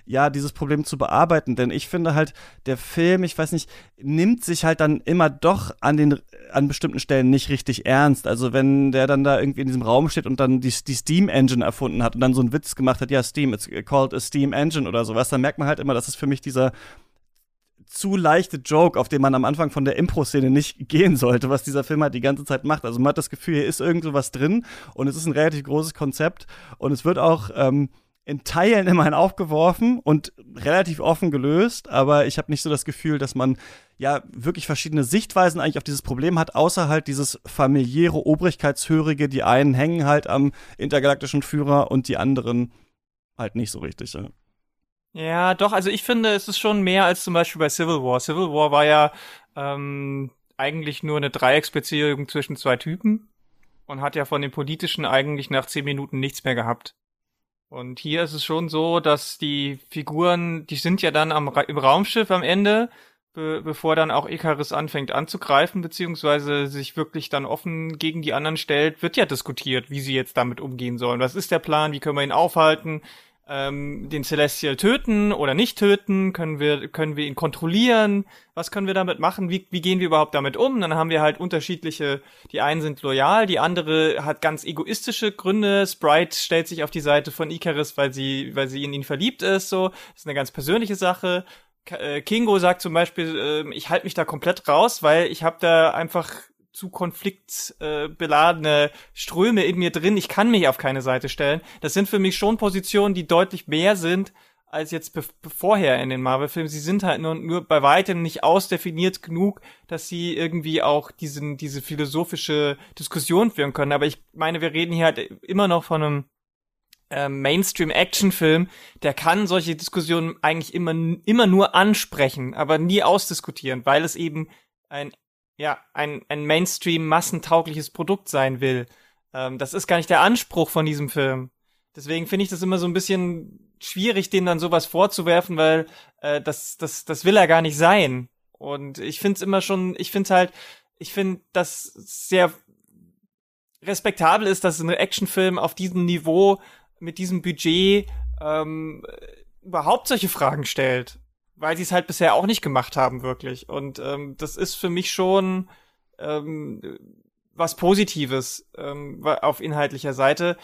Speaker 2: ja, dieses Problem zu bearbeiten. Denn ich finde halt, der Film, ich weiß nicht, nimmt sich halt dann immer doch an den, an bestimmten Stellen nicht richtig ernst. Also wenn der dann da irgendwie in diesem Raum steht und dann die, die Steam Engine erfunden hat und dann so einen Witz gemacht hat, ja, Steam, it's called a Steam Engine oder sowas, dann merkt man halt immer, dass es für mich dieser zu leichte Joke, auf den man am Anfang von der Impro-Szene nicht *laughs* gehen sollte, was dieser Film halt die ganze Zeit macht. Also man hat das Gefühl, hier ist irgend was drin und es ist ein relativ großes Konzept und es wird auch ähm, in Teilen *laughs* immerhin aufgeworfen und relativ offen gelöst, aber ich habe nicht so das Gefühl, dass man ja wirklich verschiedene Sichtweisen eigentlich auf dieses Problem hat, außer halt dieses familiäre, obrigkeitshörige, die einen hängen halt am intergalaktischen Führer und die anderen halt nicht so richtig. Ja.
Speaker 4: Ja, doch, also ich finde, es ist schon mehr als zum Beispiel bei Civil War. Civil War war ja ähm, eigentlich nur eine Dreiecksbeziehung zwischen zwei Typen und hat ja von den politischen eigentlich nach zehn Minuten nichts mehr gehabt. Und hier ist es schon so, dass die Figuren, die sind ja dann am, im Raumschiff am Ende, be bevor dann auch Icarus anfängt anzugreifen, beziehungsweise sich wirklich dann offen gegen die anderen stellt, wird ja diskutiert, wie sie jetzt damit umgehen sollen. Was ist der Plan? Wie können wir ihn aufhalten? Ähm, den Celestial töten oder nicht töten? Können wir, können wir ihn kontrollieren? Was können wir damit machen? Wie, wie gehen wir überhaupt damit um? Dann haben wir halt unterschiedliche, die einen sind loyal, die andere hat ganz egoistische Gründe. Sprite stellt sich auf die Seite von Icarus, weil sie, weil sie in ihn verliebt ist, so. Das ist eine ganz persönliche Sache. Äh, Kingo sagt zum Beispiel, äh, ich halte mich da komplett raus, weil ich habe da einfach zu konfliktbeladene äh, Ströme in mir drin. Ich kann mich auf keine Seite stellen. Das sind für mich schon Positionen, die deutlich mehr sind als jetzt be vorher in den Marvel-Filmen. Sie sind halt nur, nur bei weitem nicht ausdefiniert genug, dass sie irgendwie auch diesen, diese philosophische Diskussion führen können. Aber ich meine, wir reden hier halt immer noch von einem äh, Mainstream-Action-Film, der kann solche Diskussionen eigentlich immer, immer nur ansprechen, aber nie ausdiskutieren, weil es eben ein ja, ein, ein Mainstream-massentaugliches Produkt sein will. Ähm, das ist gar nicht der Anspruch von diesem Film. Deswegen finde ich das immer so ein bisschen schwierig, dem dann sowas vorzuwerfen, weil äh, das, das, das will er gar nicht sein. Und ich finde es immer schon, ich finde halt, ich finde, dass sehr respektabel ist, dass ein Actionfilm auf diesem Niveau mit diesem Budget ähm, überhaupt solche Fragen stellt weil sie es halt bisher auch nicht gemacht haben, wirklich. Und ähm, das ist für mich schon ähm, was Positives ähm, auf inhaltlicher Seite.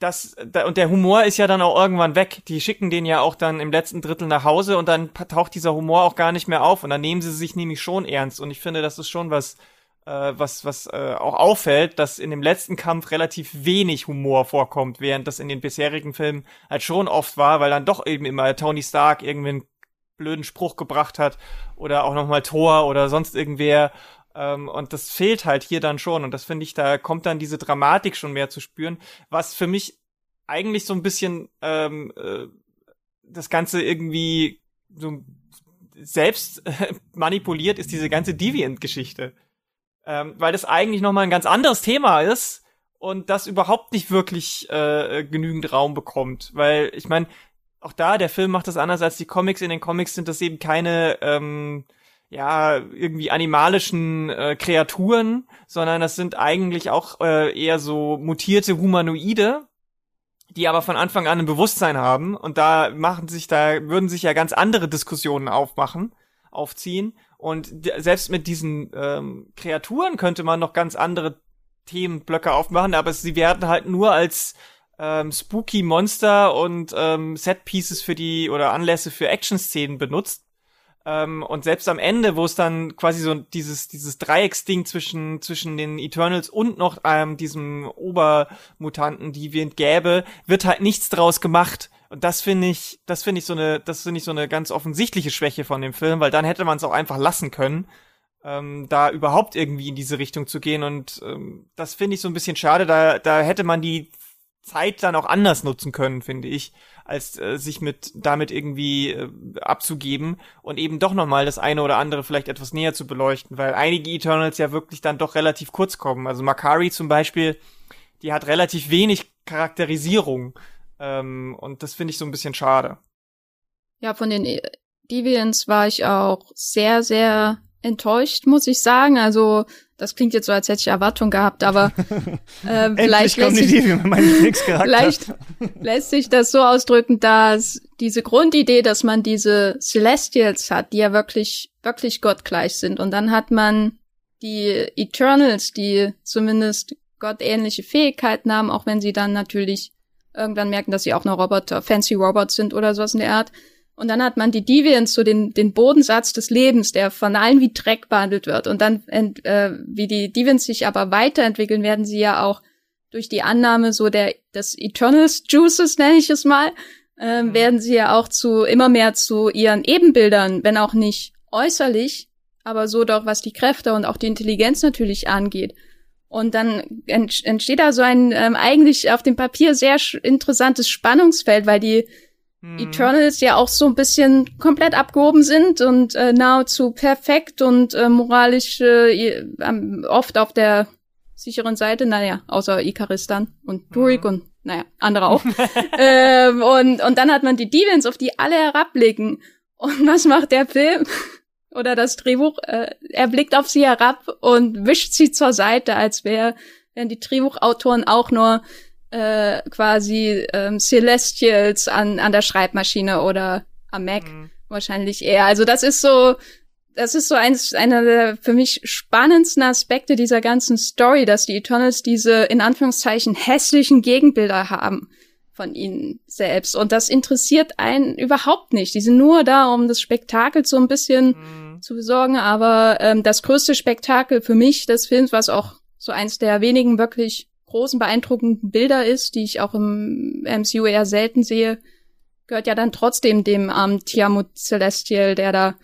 Speaker 4: Das, da, und der Humor ist ja dann auch irgendwann weg. Die schicken den ja auch dann im letzten Drittel nach Hause und dann taucht dieser Humor auch gar nicht mehr auf und dann nehmen sie sich nämlich schon ernst. Und ich finde, das ist schon was, äh, was, was äh, auch auffällt, dass in dem letzten Kampf relativ wenig Humor vorkommt, während das in den bisherigen Filmen halt schon oft war, weil dann doch eben immer Tony Stark irgendwie blöden Spruch gebracht hat oder auch nochmal Tor oder sonst irgendwer. Ähm, und das fehlt halt hier dann schon. Und das finde ich, da kommt dann diese Dramatik schon mehr zu spüren, was für mich eigentlich so ein bisschen ähm, äh, das Ganze irgendwie so selbst *laughs* manipuliert ist, diese ganze Deviant-Geschichte. Ähm, weil das eigentlich nochmal ein ganz anderes Thema ist und das überhaupt nicht wirklich äh, genügend Raum bekommt. Weil, ich meine, auch da, der Film macht das anders als die Comics. In den Comics sind das eben keine, ähm, ja, irgendwie animalischen äh, Kreaturen, sondern das sind eigentlich auch äh, eher so mutierte Humanoide, die aber von Anfang an ein Bewusstsein haben. Und da machen sich, da würden sich ja ganz andere Diskussionen aufmachen, aufziehen. Und selbst mit diesen ähm, Kreaturen könnte man noch ganz andere Themenblöcke aufmachen, aber sie werden halt nur als ähm, spooky Monster und ähm, Set-Pieces für die oder Anlässe für Action-Szenen benutzt. Ähm, und selbst am Ende, wo es dann quasi so dieses, dieses Dreiecksding zwischen, zwischen den Eternals und noch ähm, diesem Obermutanten, die wir gäbe, wird halt nichts draus gemacht. Und das finde ich, das finde ich so eine, das finde ich so eine ganz offensichtliche Schwäche von dem Film, weil dann hätte man es auch einfach lassen können, ähm, da überhaupt irgendwie in diese Richtung zu gehen. Und ähm, das finde ich so ein bisschen schade. Da, da hätte man die Zeit dann auch anders nutzen können, finde ich, als äh, sich mit damit irgendwie äh, abzugeben und eben doch nochmal das eine oder andere vielleicht etwas näher zu beleuchten, weil einige Eternals ja wirklich dann doch relativ kurz kommen. Also Makari zum Beispiel, die hat relativ wenig Charakterisierung ähm, und das finde ich so ein bisschen schade.
Speaker 3: Ja, von den Deviants war ich auch sehr, sehr enttäuscht, muss ich sagen. Also das klingt jetzt so, als hätte ich Erwartung gehabt, aber *laughs* äh, vielleicht, lässt sich, vielleicht lässt sich das so ausdrücken, dass diese Grundidee, dass man diese Celestials hat, die ja wirklich, wirklich gottgleich sind. Und dann hat man die Eternals, die zumindest gottähnliche Fähigkeiten haben, auch wenn sie dann natürlich irgendwann merken, dass sie auch nur Roboter, fancy Robots sind oder sowas in der Art. Und dann hat man die Deviants, so den, den Bodensatz des Lebens, der von allen wie Dreck behandelt wird. Und dann, äh, wie die Deviants sich aber weiterentwickeln, werden sie ja auch durch die Annahme so der des Eternals Juices, nenne ich es mal, äh, mhm. werden sie ja auch zu immer mehr zu ihren Ebenbildern, wenn auch nicht äußerlich, aber so doch, was die Kräfte und auch die Intelligenz natürlich angeht. Und dann entsteht da so ein ähm, eigentlich auf dem Papier sehr interessantes Spannungsfeld, weil die. Eternals ja auch so ein bisschen komplett abgehoben sind und äh, nahezu perfekt und äh, moralisch äh, oft auf der sicheren Seite, naja, außer Ikaristan und Durik mhm. und naja, andere auch. *laughs* ähm, und, und dann hat man die Deviants, auf die alle herabblicken. Und was macht der Film? *laughs* Oder das Drehbuch? Äh, er blickt auf sie herab und wischt sie zur Seite, als wär, wären die Drehbuchautoren auch nur äh, quasi ähm, Celestials an, an der Schreibmaschine oder am Mac. Mhm. Wahrscheinlich eher. Also das ist so, das ist so eins, einer der für mich spannendsten Aspekte dieser ganzen Story, dass die Eternals diese in Anführungszeichen hässlichen Gegenbilder haben von ihnen selbst. Und das interessiert einen überhaupt nicht. Die sind nur da, um das Spektakel so ein bisschen mhm. zu besorgen. Aber ähm, das größte Spektakel für mich des Films, was auch so eins der wenigen wirklich großen, beeindruckenden Bilder ist, die ich auch im MCU eher selten sehe, gehört ja dann trotzdem dem armen ähm, Tiamut Celestial, der da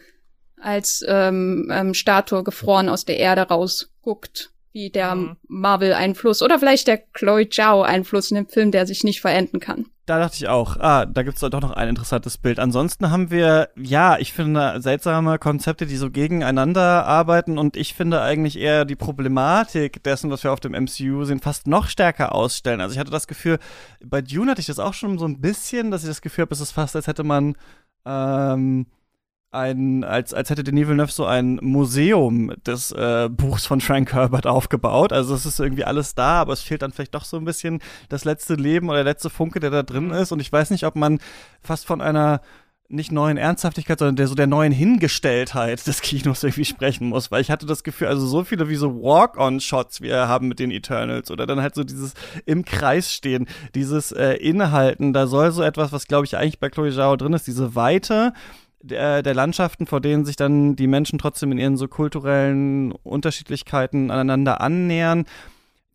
Speaker 3: als ähm, ähm, Statue gefroren aus der Erde rausguckt, wie der mhm. Marvel-Einfluss oder vielleicht der Chloe Zhao-Einfluss in dem Film, der sich nicht verenden kann.
Speaker 2: Da dachte ich auch, ah, da gibt's doch noch ein interessantes Bild. Ansonsten haben wir, ja, ich finde seltsame Konzepte, die so gegeneinander arbeiten und ich finde eigentlich eher die Problematik dessen, was wir auf dem MCU sehen, fast noch stärker ausstellen. Also ich hatte das Gefühl, bei Dune hatte ich das auch schon so ein bisschen, dass ich das Gefühl habe, es ist fast, als hätte man ähm, ein, als, als hätte Denis Villeneuve so ein Museum des äh, Buchs von Frank Herbert aufgebaut. Also es ist irgendwie alles da, aber es fehlt dann vielleicht doch so ein bisschen das letzte Leben oder der letzte Funke, der da drin ist. Und ich weiß nicht, ob man fast von einer nicht neuen Ernsthaftigkeit, sondern der so der neuen Hingestelltheit des Kinos irgendwie sprechen muss, weil ich hatte das Gefühl, also so viele wie so Walk-on-Shots wir haben mit den Eternals oder dann halt so dieses im Kreis stehen, dieses äh, Innehalten, da soll so etwas, was glaube ich eigentlich bei Chloe Zhao drin ist, diese Weite, der, der Landschaften, vor denen sich dann die Menschen trotzdem in ihren so kulturellen Unterschiedlichkeiten aneinander annähern,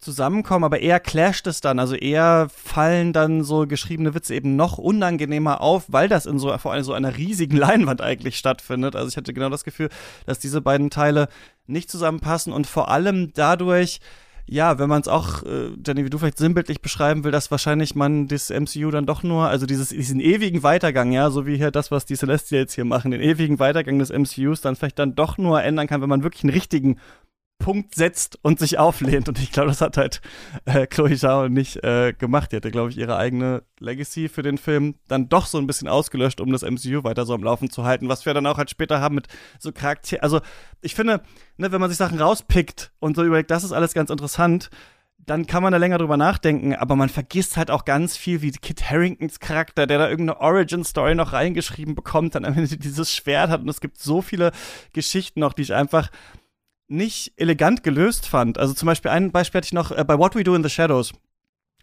Speaker 2: zusammenkommen, aber eher clasht es dann, also eher fallen dann so geschriebene Witze eben noch unangenehmer auf, weil das in so vor allem so einer riesigen *laughs* Leinwand eigentlich stattfindet. Also ich hatte genau das Gefühl, dass diese beiden Teile nicht zusammenpassen und vor allem dadurch ja, wenn man es auch, äh, Jenny, wie du vielleicht sinnbildlich beschreiben will, dass wahrscheinlich man das MCU dann doch nur, also dieses, diesen ewigen Weitergang, ja, so wie hier das, was die Celestials hier machen, den ewigen Weitergang des MCUs dann vielleicht dann doch nur ändern kann, wenn man wirklich einen richtigen Punkt setzt und sich auflehnt. Und ich glaube, das hat halt äh, Chloe Zhao nicht äh, gemacht. Die hatte, glaube ich, ihre eigene Legacy für den Film dann doch so ein bisschen ausgelöscht, um das MCU weiter so am Laufen zu halten. Was wir dann auch halt später haben mit so Charakter. Also ich finde, ne, wenn man sich Sachen rauspickt und so überlegt, das ist alles ganz interessant, dann kann man da länger drüber nachdenken, aber man vergisst halt auch ganz viel, wie Kit Harringtons Charakter, der da irgendeine Origin-Story noch reingeschrieben bekommt, dann am Ende dieses Schwert hat und es gibt so viele Geschichten noch, die ich einfach nicht elegant gelöst fand. Also zum Beispiel ein Beispiel hatte ich noch äh, bei What We Do in the Shadows.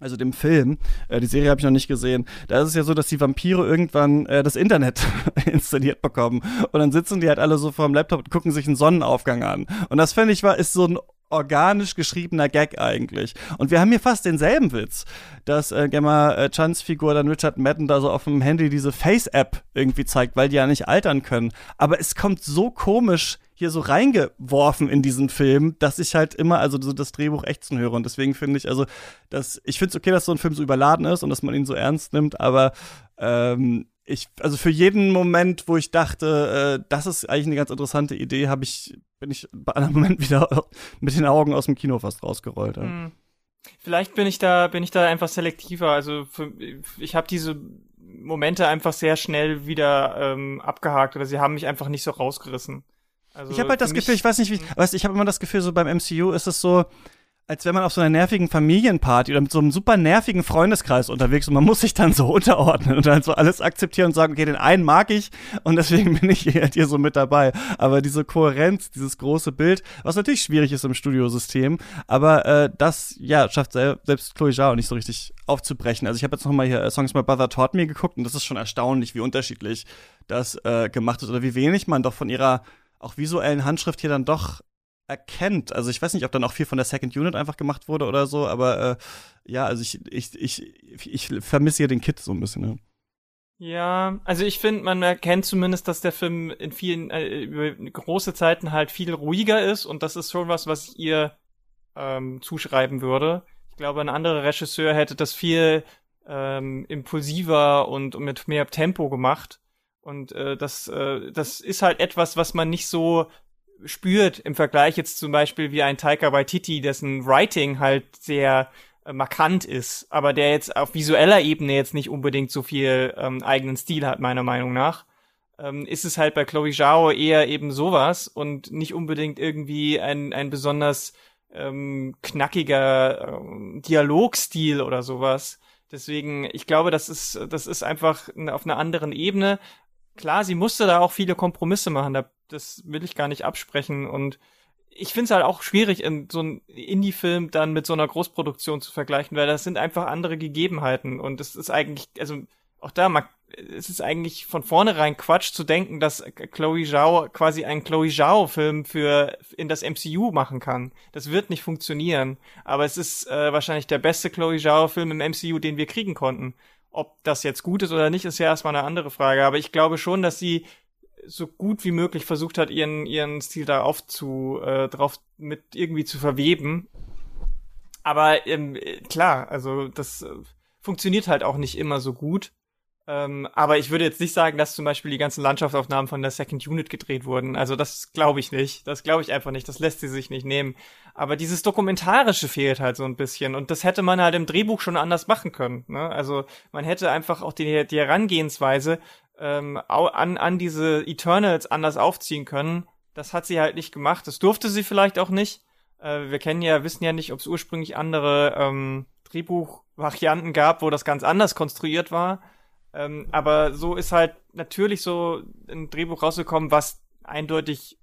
Speaker 2: Also dem Film, äh, die Serie habe ich noch nicht gesehen. Da ist es ja so, dass die Vampire irgendwann äh, das Internet *laughs* installiert bekommen und dann sitzen die halt alle so vor dem Laptop und gucken sich einen Sonnenaufgang an. Und das fände ich war ist so ein organisch geschriebener Gag eigentlich. Und wir haben hier fast denselben Witz, dass äh, Gemma äh, Chans Figur dann Richard Madden da so auf dem Handy diese Face-App irgendwie zeigt, weil die ja nicht altern können. Aber es kommt so komisch hier so reingeworfen in diesen Film, dass ich halt immer also so das Drehbuch ächzen höre und deswegen finde ich also, dass ich finde es okay, dass so ein Film so überladen ist und dass man ihn so ernst nimmt, aber ähm, ich, also für jeden Moment, wo ich dachte, äh, das ist eigentlich eine ganz interessante Idee, habe ich, bin ich bei einem Moment wieder *laughs* mit den Augen aus dem Kino fast rausgerollt. Ja. Hm.
Speaker 4: Vielleicht bin ich da, bin ich da einfach selektiver. Also für, ich habe diese Momente einfach sehr schnell wieder ähm, abgehakt oder sie haben mich einfach nicht so rausgerissen.
Speaker 2: Also ich habe halt das Gefühl, ich weiß nicht wie, hm. weißt, ich habe immer das Gefühl, so beim MCU ist es so, als wenn man auf so einer nervigen Familienparty oder mit so einem super nervigen Freundeskreis unterwegs und man muss sich dann so *laughs* unterordnen und dann so alles akzeptieren und sagen, okay, den einen mag ich und deswegen bin ich halt hier so mit dabei. Aber diese Kohärenz, dieses große Bild, was natürlich schwierig ist im Studiosystem, aber äh, das, ja, schafft selbst Chloe Zhao nicht so richtig aufzubrechen. Also ich habe jetzt noch mal hier äh, Songs My Brother Taught Me geguckt und das ist schon erstaunlich, wie unterschiedlich das äh, gemacht ist oder wie wenig man doch von ihrer auch visuellen Handschrift hier dann doch erkennt. Also ich weiß nicht, ob dann auch viel von der Second Unit einfach gemacht wurde oder so, aber äh, ja, also ich, ich, ich, ich vermisse hier den Kit so ein bisschen. Ne?
Speaker 4: Ja, also ich finde, man erkennt zumindest, dass der Film in vielen, äh, über große Zeiten halt viel ruhiger ist und das ist schon was, was ich ihr ähm, zuschreiben würde. Ich glaube, ein anderer Regisseur hätte das viel ähm, impulsiver und mit mehr Tempo gemacht. Und äh, das, äh, das ist halt etwas, was man nicht so spürt im Vergleich jetzt zum Beispiel wie ein Taika Waititi, dessen Writing halt sehr äh, markant ist, aber der jetzt auf visueller Ebene jetzt nicht unbedingt so viel ähm, eigenen Stil hat, meiner Meinung nach, ähm, ist es halt bei Chloe Zhao eher eben sowas und nicht unbedingt irgendwie ein, ein besonders ähm, knackiger ähm, Dialogstil oder sowas. Deswegen, ich glaube, das ist, das ist einfach auf einer anderen Ebene. Klar, sie musste da auch viele Kompromisse machen, das will ich gar nicht absprechen und ich finde es halt auch schwierig, in so einen Indie-Film dann mit so einer Großproduktion zu vergleichen, weil das sind einfach andere Gegebenheiten und es ist eigentlich, also auch da, man, es ist eigentlich von vornherein Quatsch zu denken, dass Chloe Zhao quasi einen Chloe Zhao-Film für in das MCU machen kann. Das wird nicht funktionieren. Aber es ist äh, wahrscheinlich der beste Chloe Zhao-Film im MCU, den wir kriegen konnten. Ob das jetzt gut ist oder nicht, ist ja erstmal eine andere Frage. Aber ich glaube schon, dass sie so gut wie möglich versucht hat, ihren, ihren Stil da aufzu, äh, drauf mit irgendwie zu verweben. Aber ähm, klar, also das äh, funktioniert halt auch nicht immer so gut. Ähm, aber ich würde jetzt nicht sagen, dass zum Beispiel die ganzen Landschaftsaufnahmen von der Second Unit gedreht wurden. Also das glaube ich nicht. Das glaube ich einfach nicht. Das lässt sie sich nicht nehmen. Aber dieses Dokumentarische fehlt halt so ein bisschen. Und das hätte man halt im Drehbuch schon anders machen können. Ne? Also man hätte einfach auch die, die Herangehensweise ähm, an, an diese Eternals anders aufziehen können. Das hat sie halt nicht gemacht. Das durfte sie vielleicht auch nicht. Äh, wir kennen ja, wissen ja nicht, ob es ursprünglich andere ähm, Drehbuchvarianten gab, wo das ganz anders konstruiert war. Ähm, aber so ist halt natürlich so ein Drehbuch rausgekommen, was eindeutig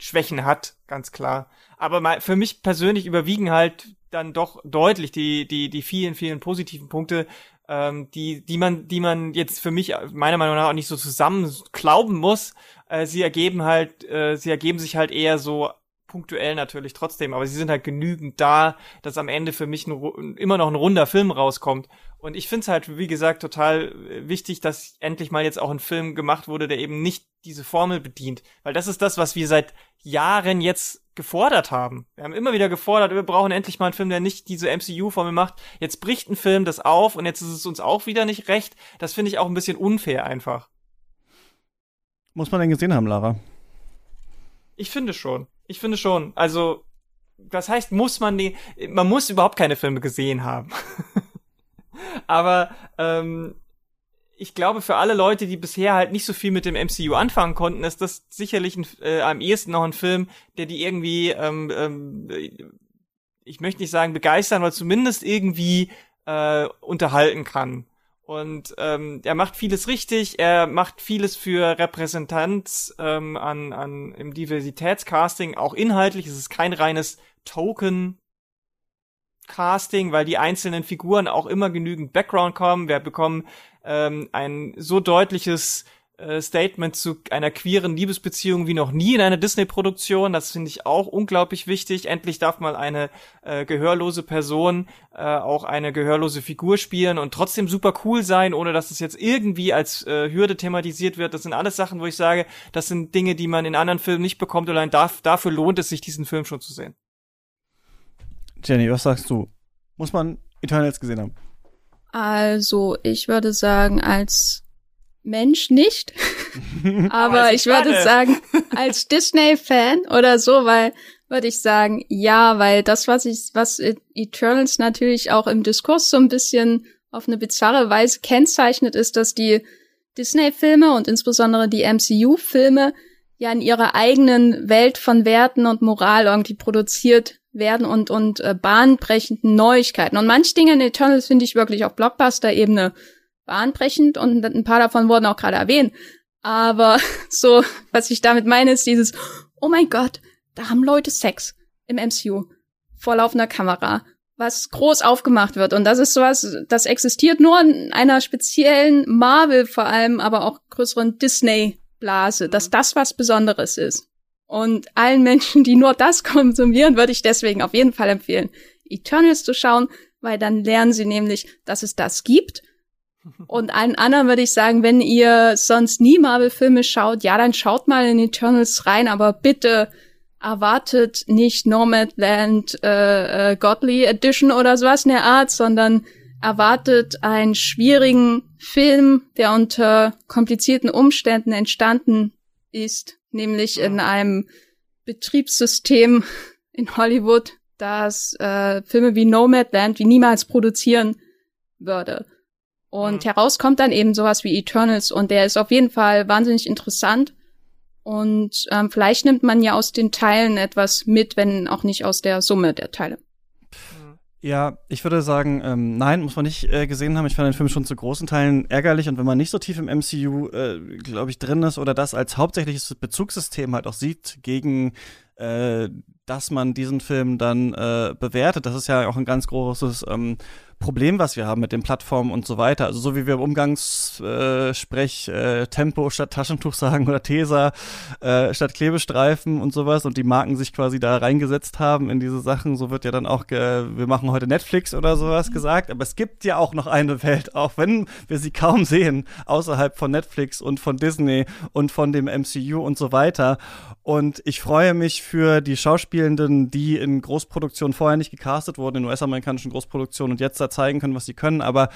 Speaker 4: Schwächen hat, ganz klar. Aber mal, für mich persönlich überwiegen halt dann doch deutlich die, die, die vielen, vielen positiven Punkte, ähm, die, die man, die man jetzt für mich meiner Meinung nach auch nicht so zusammen glauben muss. Äh, sie ergeben halt, äh, sie ergeben sich halt eher so punktuell natürlich trotzdem, aber sie sind halt genügend da, dass am Ende für mich ein, immer noch ein runder Film rauskommt. Und ich finde es halt, wie gesagt, total äh, wichtig, dass endlich mal jetzt auch ein Film gemacht wurde, der eben nicht diese Formel bedient. Weil das ist das, was wir seit Jahren jetzt gefordert haben. Wir haben immer wieder gefordert, wir brauchen endlich mal einen Film, der nicht diese MCU-Formel macht. Jetzt bricht ein Film das auf und jetzt ist es uns auch wieder nicht recht. Das finde ich auch ein bisschen unfair einfach.
Speaker 2: Muss man denn gesehen haben, Lara?
Speaker 4: Ich finde schon. Ich finde schon. Also, das heißt, muss man die, man muss überhaupt keine Filme gesehen haben. *laughs* Aber ähm, ich glaube, für alle Leute, die bisher halt nicht so viel mit dem MCU anfangen konnten, ist das sicherlich ein, äh, am ehesten noch ein Film, der die irgendwie, ähm, ähm, ich möchte nicht sagen begeistern, aber zumindest irgendwie äh, unterhalten kann. Und ähm, er macht vieles richtig, er macht vieles für Repräsentanz ähm, an, an im Diversitätscasting, auch inhaltlich. Es ist kein reines Token Casting, weil die einzelnen Figuren auch immer genügend Background kommen. Wir bekommen ähm, ein so deutliches Statement zu einer queeren Liebesbeziehung wie noch nie in einer Disney-Produktion. Das finde ich auch unglaublich wichtig. Endlich darf mal eine äh, gehörlose Person äh, auch eine gehörlose Figur spielen und trotzdem super cool sein, ohne dass es jetzt irgendwie als äh, Hürde thematisiert wird. Das sind alles Sachen, wo ich sage, das sind Dinge, die man in anderen Filmen nicht bekommt. Allein darf, dafür lohnt es sich, diesen Film schon zu sehen.
Speaker 2: Jenny, was sagst du? Muss man Eternals gesehen haben?
Speaker 3: Also, ich würde sagen, als Mensch nicht. *laughs* Aber ich würde sagen, als Disney-Fan oder so, weil würde ich sagen, ja, weil das, was ich, was Eternals natürlich auch im Diskurs so ein bisschen auf eine bizarre Weise kennzeichnet, ist, dass die Disney-Filme und insbesondere die MCU-Filme ja in ihrer eigenen Welt von Werten und Moral irgendwie produziert werden und, und äh, bahnbrechenden Neuigkeiten. Und manche Dinge in Eternals finde ich wirklich auf Blockbuster-Ebene bahnbrechend und ein paar davon wurden auch gerade erwähnt. Aber *laughs* so, was ich damit meine, ist dieses, oh mein Gott, da haben Leute Sex im MCU vor laufender Kamera, was groß aufgemacht wird. Und das ist sowas, das existiert nur in einer speziellen Marvel vor allem, aber auch größeren Disney-Blase, dass das was Besonderes ist. Und allen Menschen, die nur das *laughs* konsumieren, würde ich deswegen auf jeden Fall empfehlen, Eternals zu schauen, weil dann lernen sie nämlich, dass es das gibt. Und allen anderen würde ich sagen, wenn ihr sonst nie Marvel-Filme schaut, ja, dann schaut mal in Eternals rein, aber bitte erwartet nicht Nomadland äh, äh, Godly Edition oder sowas in der Art, sondern erwartet einen schwierigen Film, der unter komplizierten Umständen entstanden ist, nämlich in einem Betriebssystem in Hollywood, das äh, Filme wie Nomadland wie niemals produzieren würde. Und mhm. heraus kommt dann eben sowas wie Eternals und der ist auf jeden Fall wahnsinnig interessant. Und ähm, vielleicht nimmt man ja aus den Teilen etwas mit, wenn auch nicht aus der Summe der Teile.
Speaker 2: Ja, ich würde sagen, ähm, nein, muss man nicht äh, gesehen haben. Ich fand den Film schon zu großen Teilen ärgerlich und wenn man nicht so tief im MCU, äh, glaube ich, drin ist oder das als hauptsächliches Bezugssystem halt auch sieht gegen äh, dass man diesen Film dann äh, bewertet. Das ist ja auch ein ganz großes ähm, Problem, was wir haben mit den Plattformen und so weiter. Also so wie wir im Umgangssprech äh, Tempo statt Taschentuch sagen oder Tesa äh, statt Klebestreifen und sowas und die Marken sich quasi da reingesetzt haben in diese Sachen, so wird ja dann auch, wir machen heute Netflix oder sowas gesagt. Aber es gibt ja auch noch eine Welt, auch wenn wir sie kaum sehen, außerhalb von Netflix und von Disney und von dem MCU und so weiter. Und ich freue mich für die Schauspielenden, die in Großproduktionen vorher nicht gecastet wurden, in US-amerikanischen Großproduktionen und jetzt da zeigen können, was sie können. Aber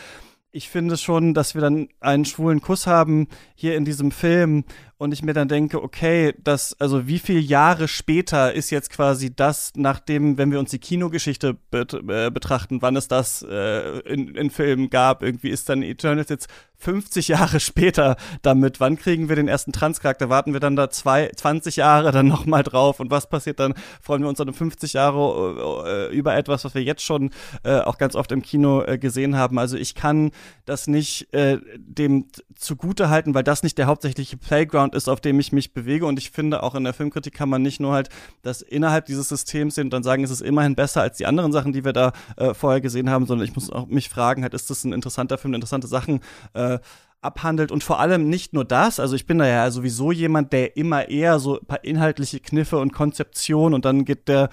Speaker 2: ich finde schon, dass wir dann einen schwulen Kuss haben hier in diesem Film und ich mir dann denke, okay, das, also wie viele Jahre später ist jetzt quasi das, nachdem, wenn wir uns die Kinogeschichte bet äh, betrachten, wann es das äh, in, in Filmen gab, irgendwie ist dann Eternals jetzt 50 Jahre *laughs* später damit. Wann kriegen wir den ersten Transcharakter? Warten wir dann da zwei, 20 Jahre dann nochmal drauf? Und was passiert dann? Freuen wir uns dann um 50 Jahre äh, über etwas, was wir jetzt schon äh, auch ganz oft im Kino äh, gesehen haben? Also ich kann das nicht äh, dem zugute halten, weil das nicht der hauptsächliche Playground ist, auf dem ich mich bewege. Und ich finde, auch in der Filmkritik kann man nicht nur halt das innerhalb dieses Systems sehen und dann sagen, es ist immerhin besser als die anderen Sachen, die wir da äh, vorher gesehen haben, sondern ich muss auch mich fragen, halt, ist das ein interessanter Film, interessante Sachen äh, abhandelt und vor allem nicht nur das, also ich bin da ja sowieso jemand, der immer eher so ein paar inhaltliche Kniffe und Konzeption und dann geht der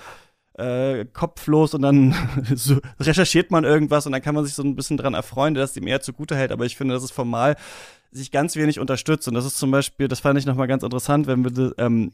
Speaker 2: äh, Kopf los und dann *laughs* so recherchiert man irgendwas und dann kann man sich so ein bisschen dran erfreuen, dass ihm eher zugute hält, aber ich finde, das ist formal sich ganz wenig unterstützt. Und das ist zum Beispiel, das fand ich nochmal ganz interessant, wenn wir ähm,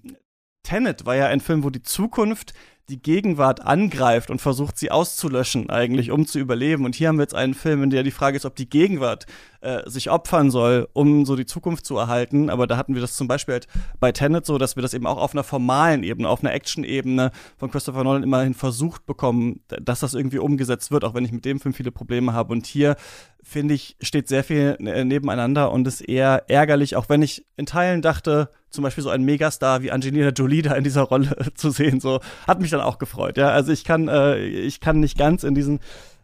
Speaker 2: Tenet war ja ein Film, wo die Zukunft die Gegenwart angreift und versucht, sie auszulöschen, eigentlich, um zu überleben. Und hier haben wir jetzt einen Film, in der die Frage ist, ob die Gegenwart äh, sich opfern soll, um so die Zukunft zu erhalten. Aber da hatten wir das zum Beispiel halt bei Tenet so, dass wir das eben auch auf einer formalen Ebene, auf einer Action-Ebene von Christopher Nolan immerhin versucht bekommen, dass das irgendwie umgesetzt wird, auch wenn ich mit dem Film viele Probleme habe. Und hier, finde ich, steht sehr viel äh, nebeneinander und ist eher ärgerlich, auch wenn ich in Teilen dachte, zum Beispiel so ein Megastar wie Angelina Jolie da in dieser Rolle *laughs* zu sehen, so hat mich dann auch gefreut. Ja, also ich kann, äh, ich kann nicht ganz in diesen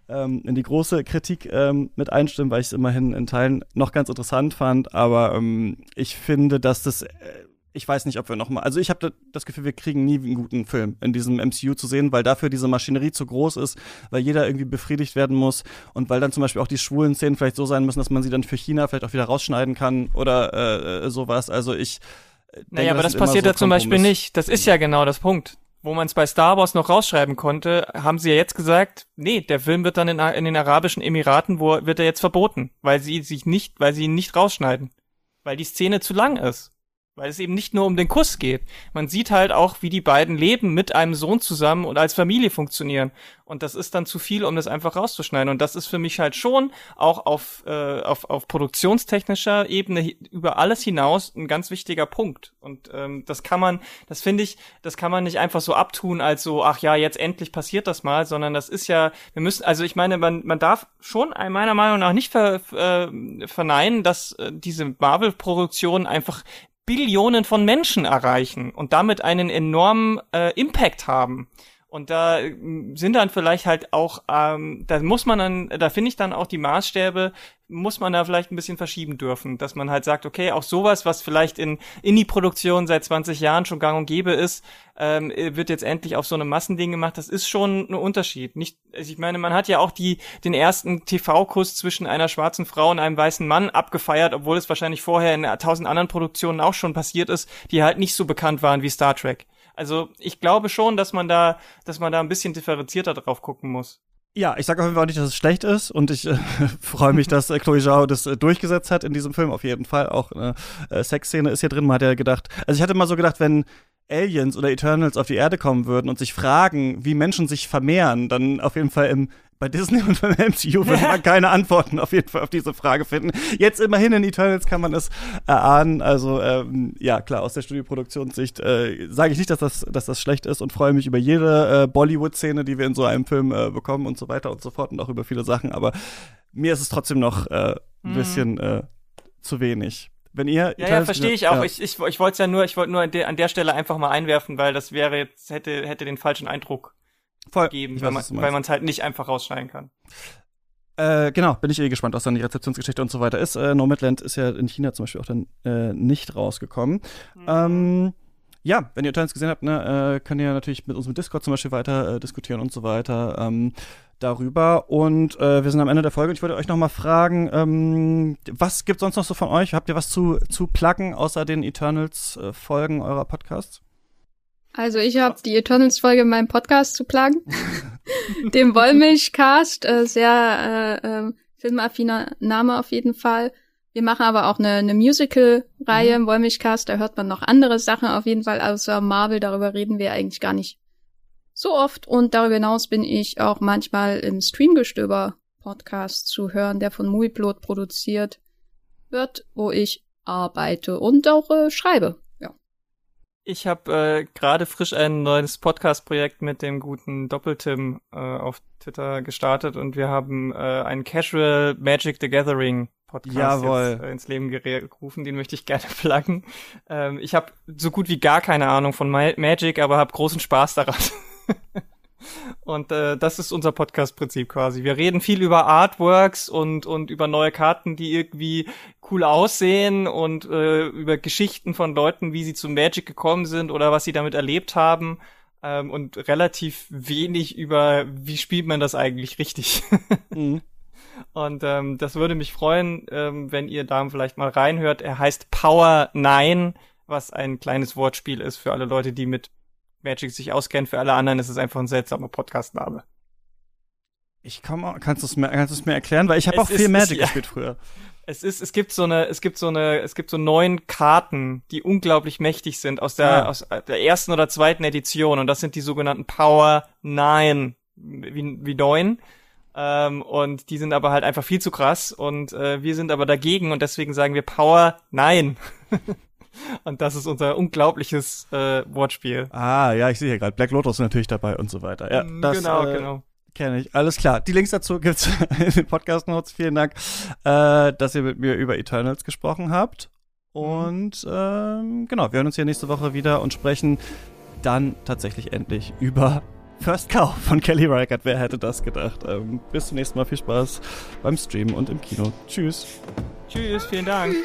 Speaker 2: ähm, in die große Kritik ähm, mit einstimmen, weil ich es immerhin in Teilen noch ganz interessant fand. Aber ähm, ich finde, dass das äh, ich weiß nicht, ob wir noch mal, also ich habe das Gefühl, wir kriegen nie einen guten Film in diesem MCU zu sehen, weil dafür diese Maschinerie zu groß ist, weil jeder irgendwie befriedigt werden muss und weil dann zum Beispiel auch die schwulen Szenen vielleicht so sein müssen, dass man sie dann für China vielleicht auch wieder rausschneiden kann oder äh, äh sowas. Also ich
Speaker 4: naja, aber das passiert so ja zum Beispiel nicht. Das ist ja genau das Punkt. Wo man es bei Star Wars noch rausschreiben konnte, haben sie ja jetzt gesagt, nee, der Film wird dann in, in den Arabischen Emiraten, wo wird er jetzt verboten, weil sie sich nicht, weil sie ihn nicht rausschneiden. Weil die Szene zu lang ist. Weil es eben nicht nur um den Kuss geht. Man sieht halt auch, wie die beiden leben mit einem Sohn zusammen und als Familie funktionieren. Und das ist dann zu viel, um das einfach rauszuschneiden. Und das ist für mich halt schon auch auf, äh, auf, auf produktionstechnischer Ebene über alles hinaus ein ganz wichtiger Punkt. Und ähm, das kann man, das finde ich, das kann man nicht einfach so abtun als so, ach ja, jetzt endlich passiert das mal, sondern das ist ja, wir müssen, also ich meine, man, man darf schon meiner Meinung nach nicht ver, äh, verneinen, dass äh, diese Marvel-Produktion einfach Billionen von Menschen erreichen und damit einen enormen äh, Impact haben. Und da äh, sind dann vielleicht halt auch, ähm, da muss man dann, da finde ich dann auch die Maßstäbe, muss man da vielleicht ein bisschen verschieben dürfen, dass man halt sagt, okay, auch sowas, was vielleicht in Indie-Produktion seit 20 Jahren schon gang und gäbe ist, ähm, wird jetzt endlich auf so einem Massending gemacht. Das ist schon ein Unterschied. Nicht, also ich meine, man hat ja auch die den ersten TV-Kuss zwischen einer schwarzen Frau und einem weißen Mann abgefeiert, obwohl es wahrscheinlich vorher in tausend anderen Produktionen auch schon passiert ist, die halt nicht so bekannt waren wie Star Trek. Also ich glaube schon, dass man da, dass man da ein bisschen differenzierter drauf gucken muss.
Speaker 2: Ja, ich sage auf jeden Fall nicht, dass es schlecht ist und ich *laughs* äh, freue mich, dass äh, Chloe Zhao das äh, durchgesetzt hat in diesem Film. Auf jeden Fall auch eine äh, Sexszene ist hier drin. Man hat ja gedacht, also ich hatte mal so gedacht, wenn Aliens oder Eternals auf die Erde kommen würden und sich fragen, wie Menschen sich vermehren, dann auf jeden Fall im bei Disney und beim MCU würde man *laughs* keine Antworten auf jeden Fall auf diese Frage finden. Jetzt immerhin in Eternals kann man es erahnen. Also ähm, ja, klar, aus der Studioproduktionssicht äh, sage ich nicht, dass das, dass das schlecht ist und freue mich über jede äh, Bollywood-Szene, die wir in so einem Film äh, bekommen und so weiter und so fort und auch über viele Sachen. Aber mir ist es trotzdem noch äh, ein mhm. bisschen äh, zu wenig. Wenn ihr
Speaker 4: ja, ja verstehe ich auch. Ja. Ich, ich, ich wollte es ja nur, ich wollte nur an der, an der Stelle einfach mal einwerfen, weil das wäre jetzt hätte hätte den falschen Eindruck Voll. geben, weil man weil man es halt nicht einfach rausschneiden kann.
Speaker 2: Äh, genau, bin ich eh gespannt, was dann die Rezeptionsgeschichte und so weiter ist. Äh, Nomadland ist ja in China zum Beispiel auch dann äh, nicht rausgekommen. Mhm. Ähm, ja, wenn ihr Teils gesehen habt, ne, äh, könnt ihr natürlich mit uns mit Discord zum Beispiel weiter äh, diskutieren und so weiter ähm, darüber. Und äh, wir sind am Ende der Folge. Ich wollte euch noch mal fragen, ähm, was gibt sonst noch so von euch? Habt ihr was zu zu pluggen außer den Eternals-Folgen eurer Podcasts?
Speaker 3: Also ich habe die Eternals-Folge in meinem Podcast zu plagen. *laughs* Dem Wollmilchcast, äh, sehr äh, äh, filmaffiner Name auf jeden Fall. Wir machen aber auch eine, eine Musical-Reihe mhm. im Wollmilchcast, da hört man noch andere Sachen auf jeden Fall, außer Marvel, darüber reden wir eigentlich gar nicht so oft. Und darüber hinaus bin ich auch manchmal im Streamgestöber-Podcast zu hören, der von Muiplot produziert wird, wo ich arbeite und auch äh, schreibe.
Speaker 4: Ich habe äh, gerade frisch ein neues Podcast-Projekt mit dem guten Doppeltim äh, auf Twitter gestartet und wir haben äh, einen Casual Magic the Gathering Podcast jetzt, äh, ins Leben gerufen. Den möchte ich gerne *laughs* pluggen. Ähm, ich habe so gut wie gar keine Ahnung von Ma Magic, aber habe großen Spaß daran. *laughs* Und äh, das ist unser Podcast-Prinzip quasi. Wir reden viel über Artworks und, und über neue Karten, die irgendwie cool aussehen und äh, über Geschichten von Leuten, wie sie zu Magic gekommen sind oder was sie damit erlebt haben. Ähm, und relativ wenig über, wie spielt man das eigentlich richtig. *laughs* mhm. Und ähm, das würde mich freuen, ähm, wenn ihr da vielleicht mal reinhört. Er heißt Power 9, was ein kleines Wortspiel ist für alle Leute, die mit Magic sich auskennt. Für alle anderen ist es einfach ein seltsamer Podcastname.
Speaker 2: Ich komme, kannst du es mir, kannst du es mir erklären, weil ich habe auch viel Magic gespielt früher.
Speaker 4: Es ist, es gibt so eine, es gibt so eine, es gibt so neun Karten, die unglaublich mächtig sind aus der, ah. aus der ersten oder zweiten Edition und das sind die sogenannten Power 9, wie, wie neun. Ähm, und die sind aber halt einfach viel zu krass und äh, wir sind aber dagegen und deswegen sagen wir Power 9. *laughs* Und das ist unser unglaubliches äh, Wortspiel.
Speaker 2: Ah, ja, ich sehe hier gerade. Black Lotus ist natürlich dabei und so weiter. Ja,
Speaker 4: mm, das, genau, äh, genau.
Speaker 2: Kenne ich. Alles klar. Die Links dazu gibt's *laughs* in den Podcast Notes. Vielen Dank, äh, dass ihr mit mir über Eternals gesprochen habt. Und mhm. ähm, genau, wir hören uns hier nächste Woche wieder und sprechen dann tatsächlich endlich über First Cow von Kelly Reichardt. Wer hätte das gedacht? Ähm, bis zum nächsten Mal. Viel Spaß beim Streamen und im Kino. Tschüss.
Speaker 4: Tschüss, vielen Dank.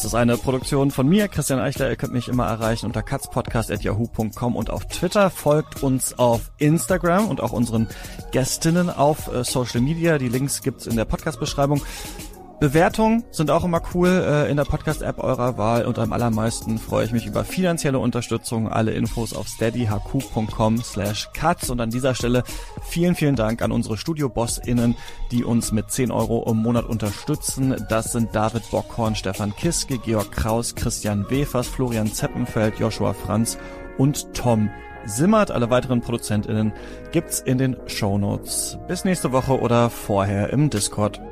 Speaker 2: Katz ist eine Produktion von mir, Christian Eichler. Ihr könnt mich immer erreichen unter katzpodcast.yahoo.com und auf Twitter. Folgt uns auf Instagram und auch unseren Gästinnen auf äh, Social Media. Die Links gibt's in der Podcast-Beschreibung. Bewertungen sind auch immer cool äh, in der Podcast-App eurer Wahl und am allermeisten freue ich mich über finanzielle Unterstützung. Alle Infos auf steadyhq.com slash cuts und an dieser Stelle vielen, vielen Dank an unsere Studio-BossInnen, die uns mit 10 Euro im Monat unterstützen. Das sind David Bockhorn, Stefan Kiske, Georg Kraus, Christian Wefers, Florian Zeppenfeld, Joshua Franz und Tom Simmert. Alle weiteren ProduzentInnen gibt's in den Shownotes. Bis nächste Woche oder vorher im Discord.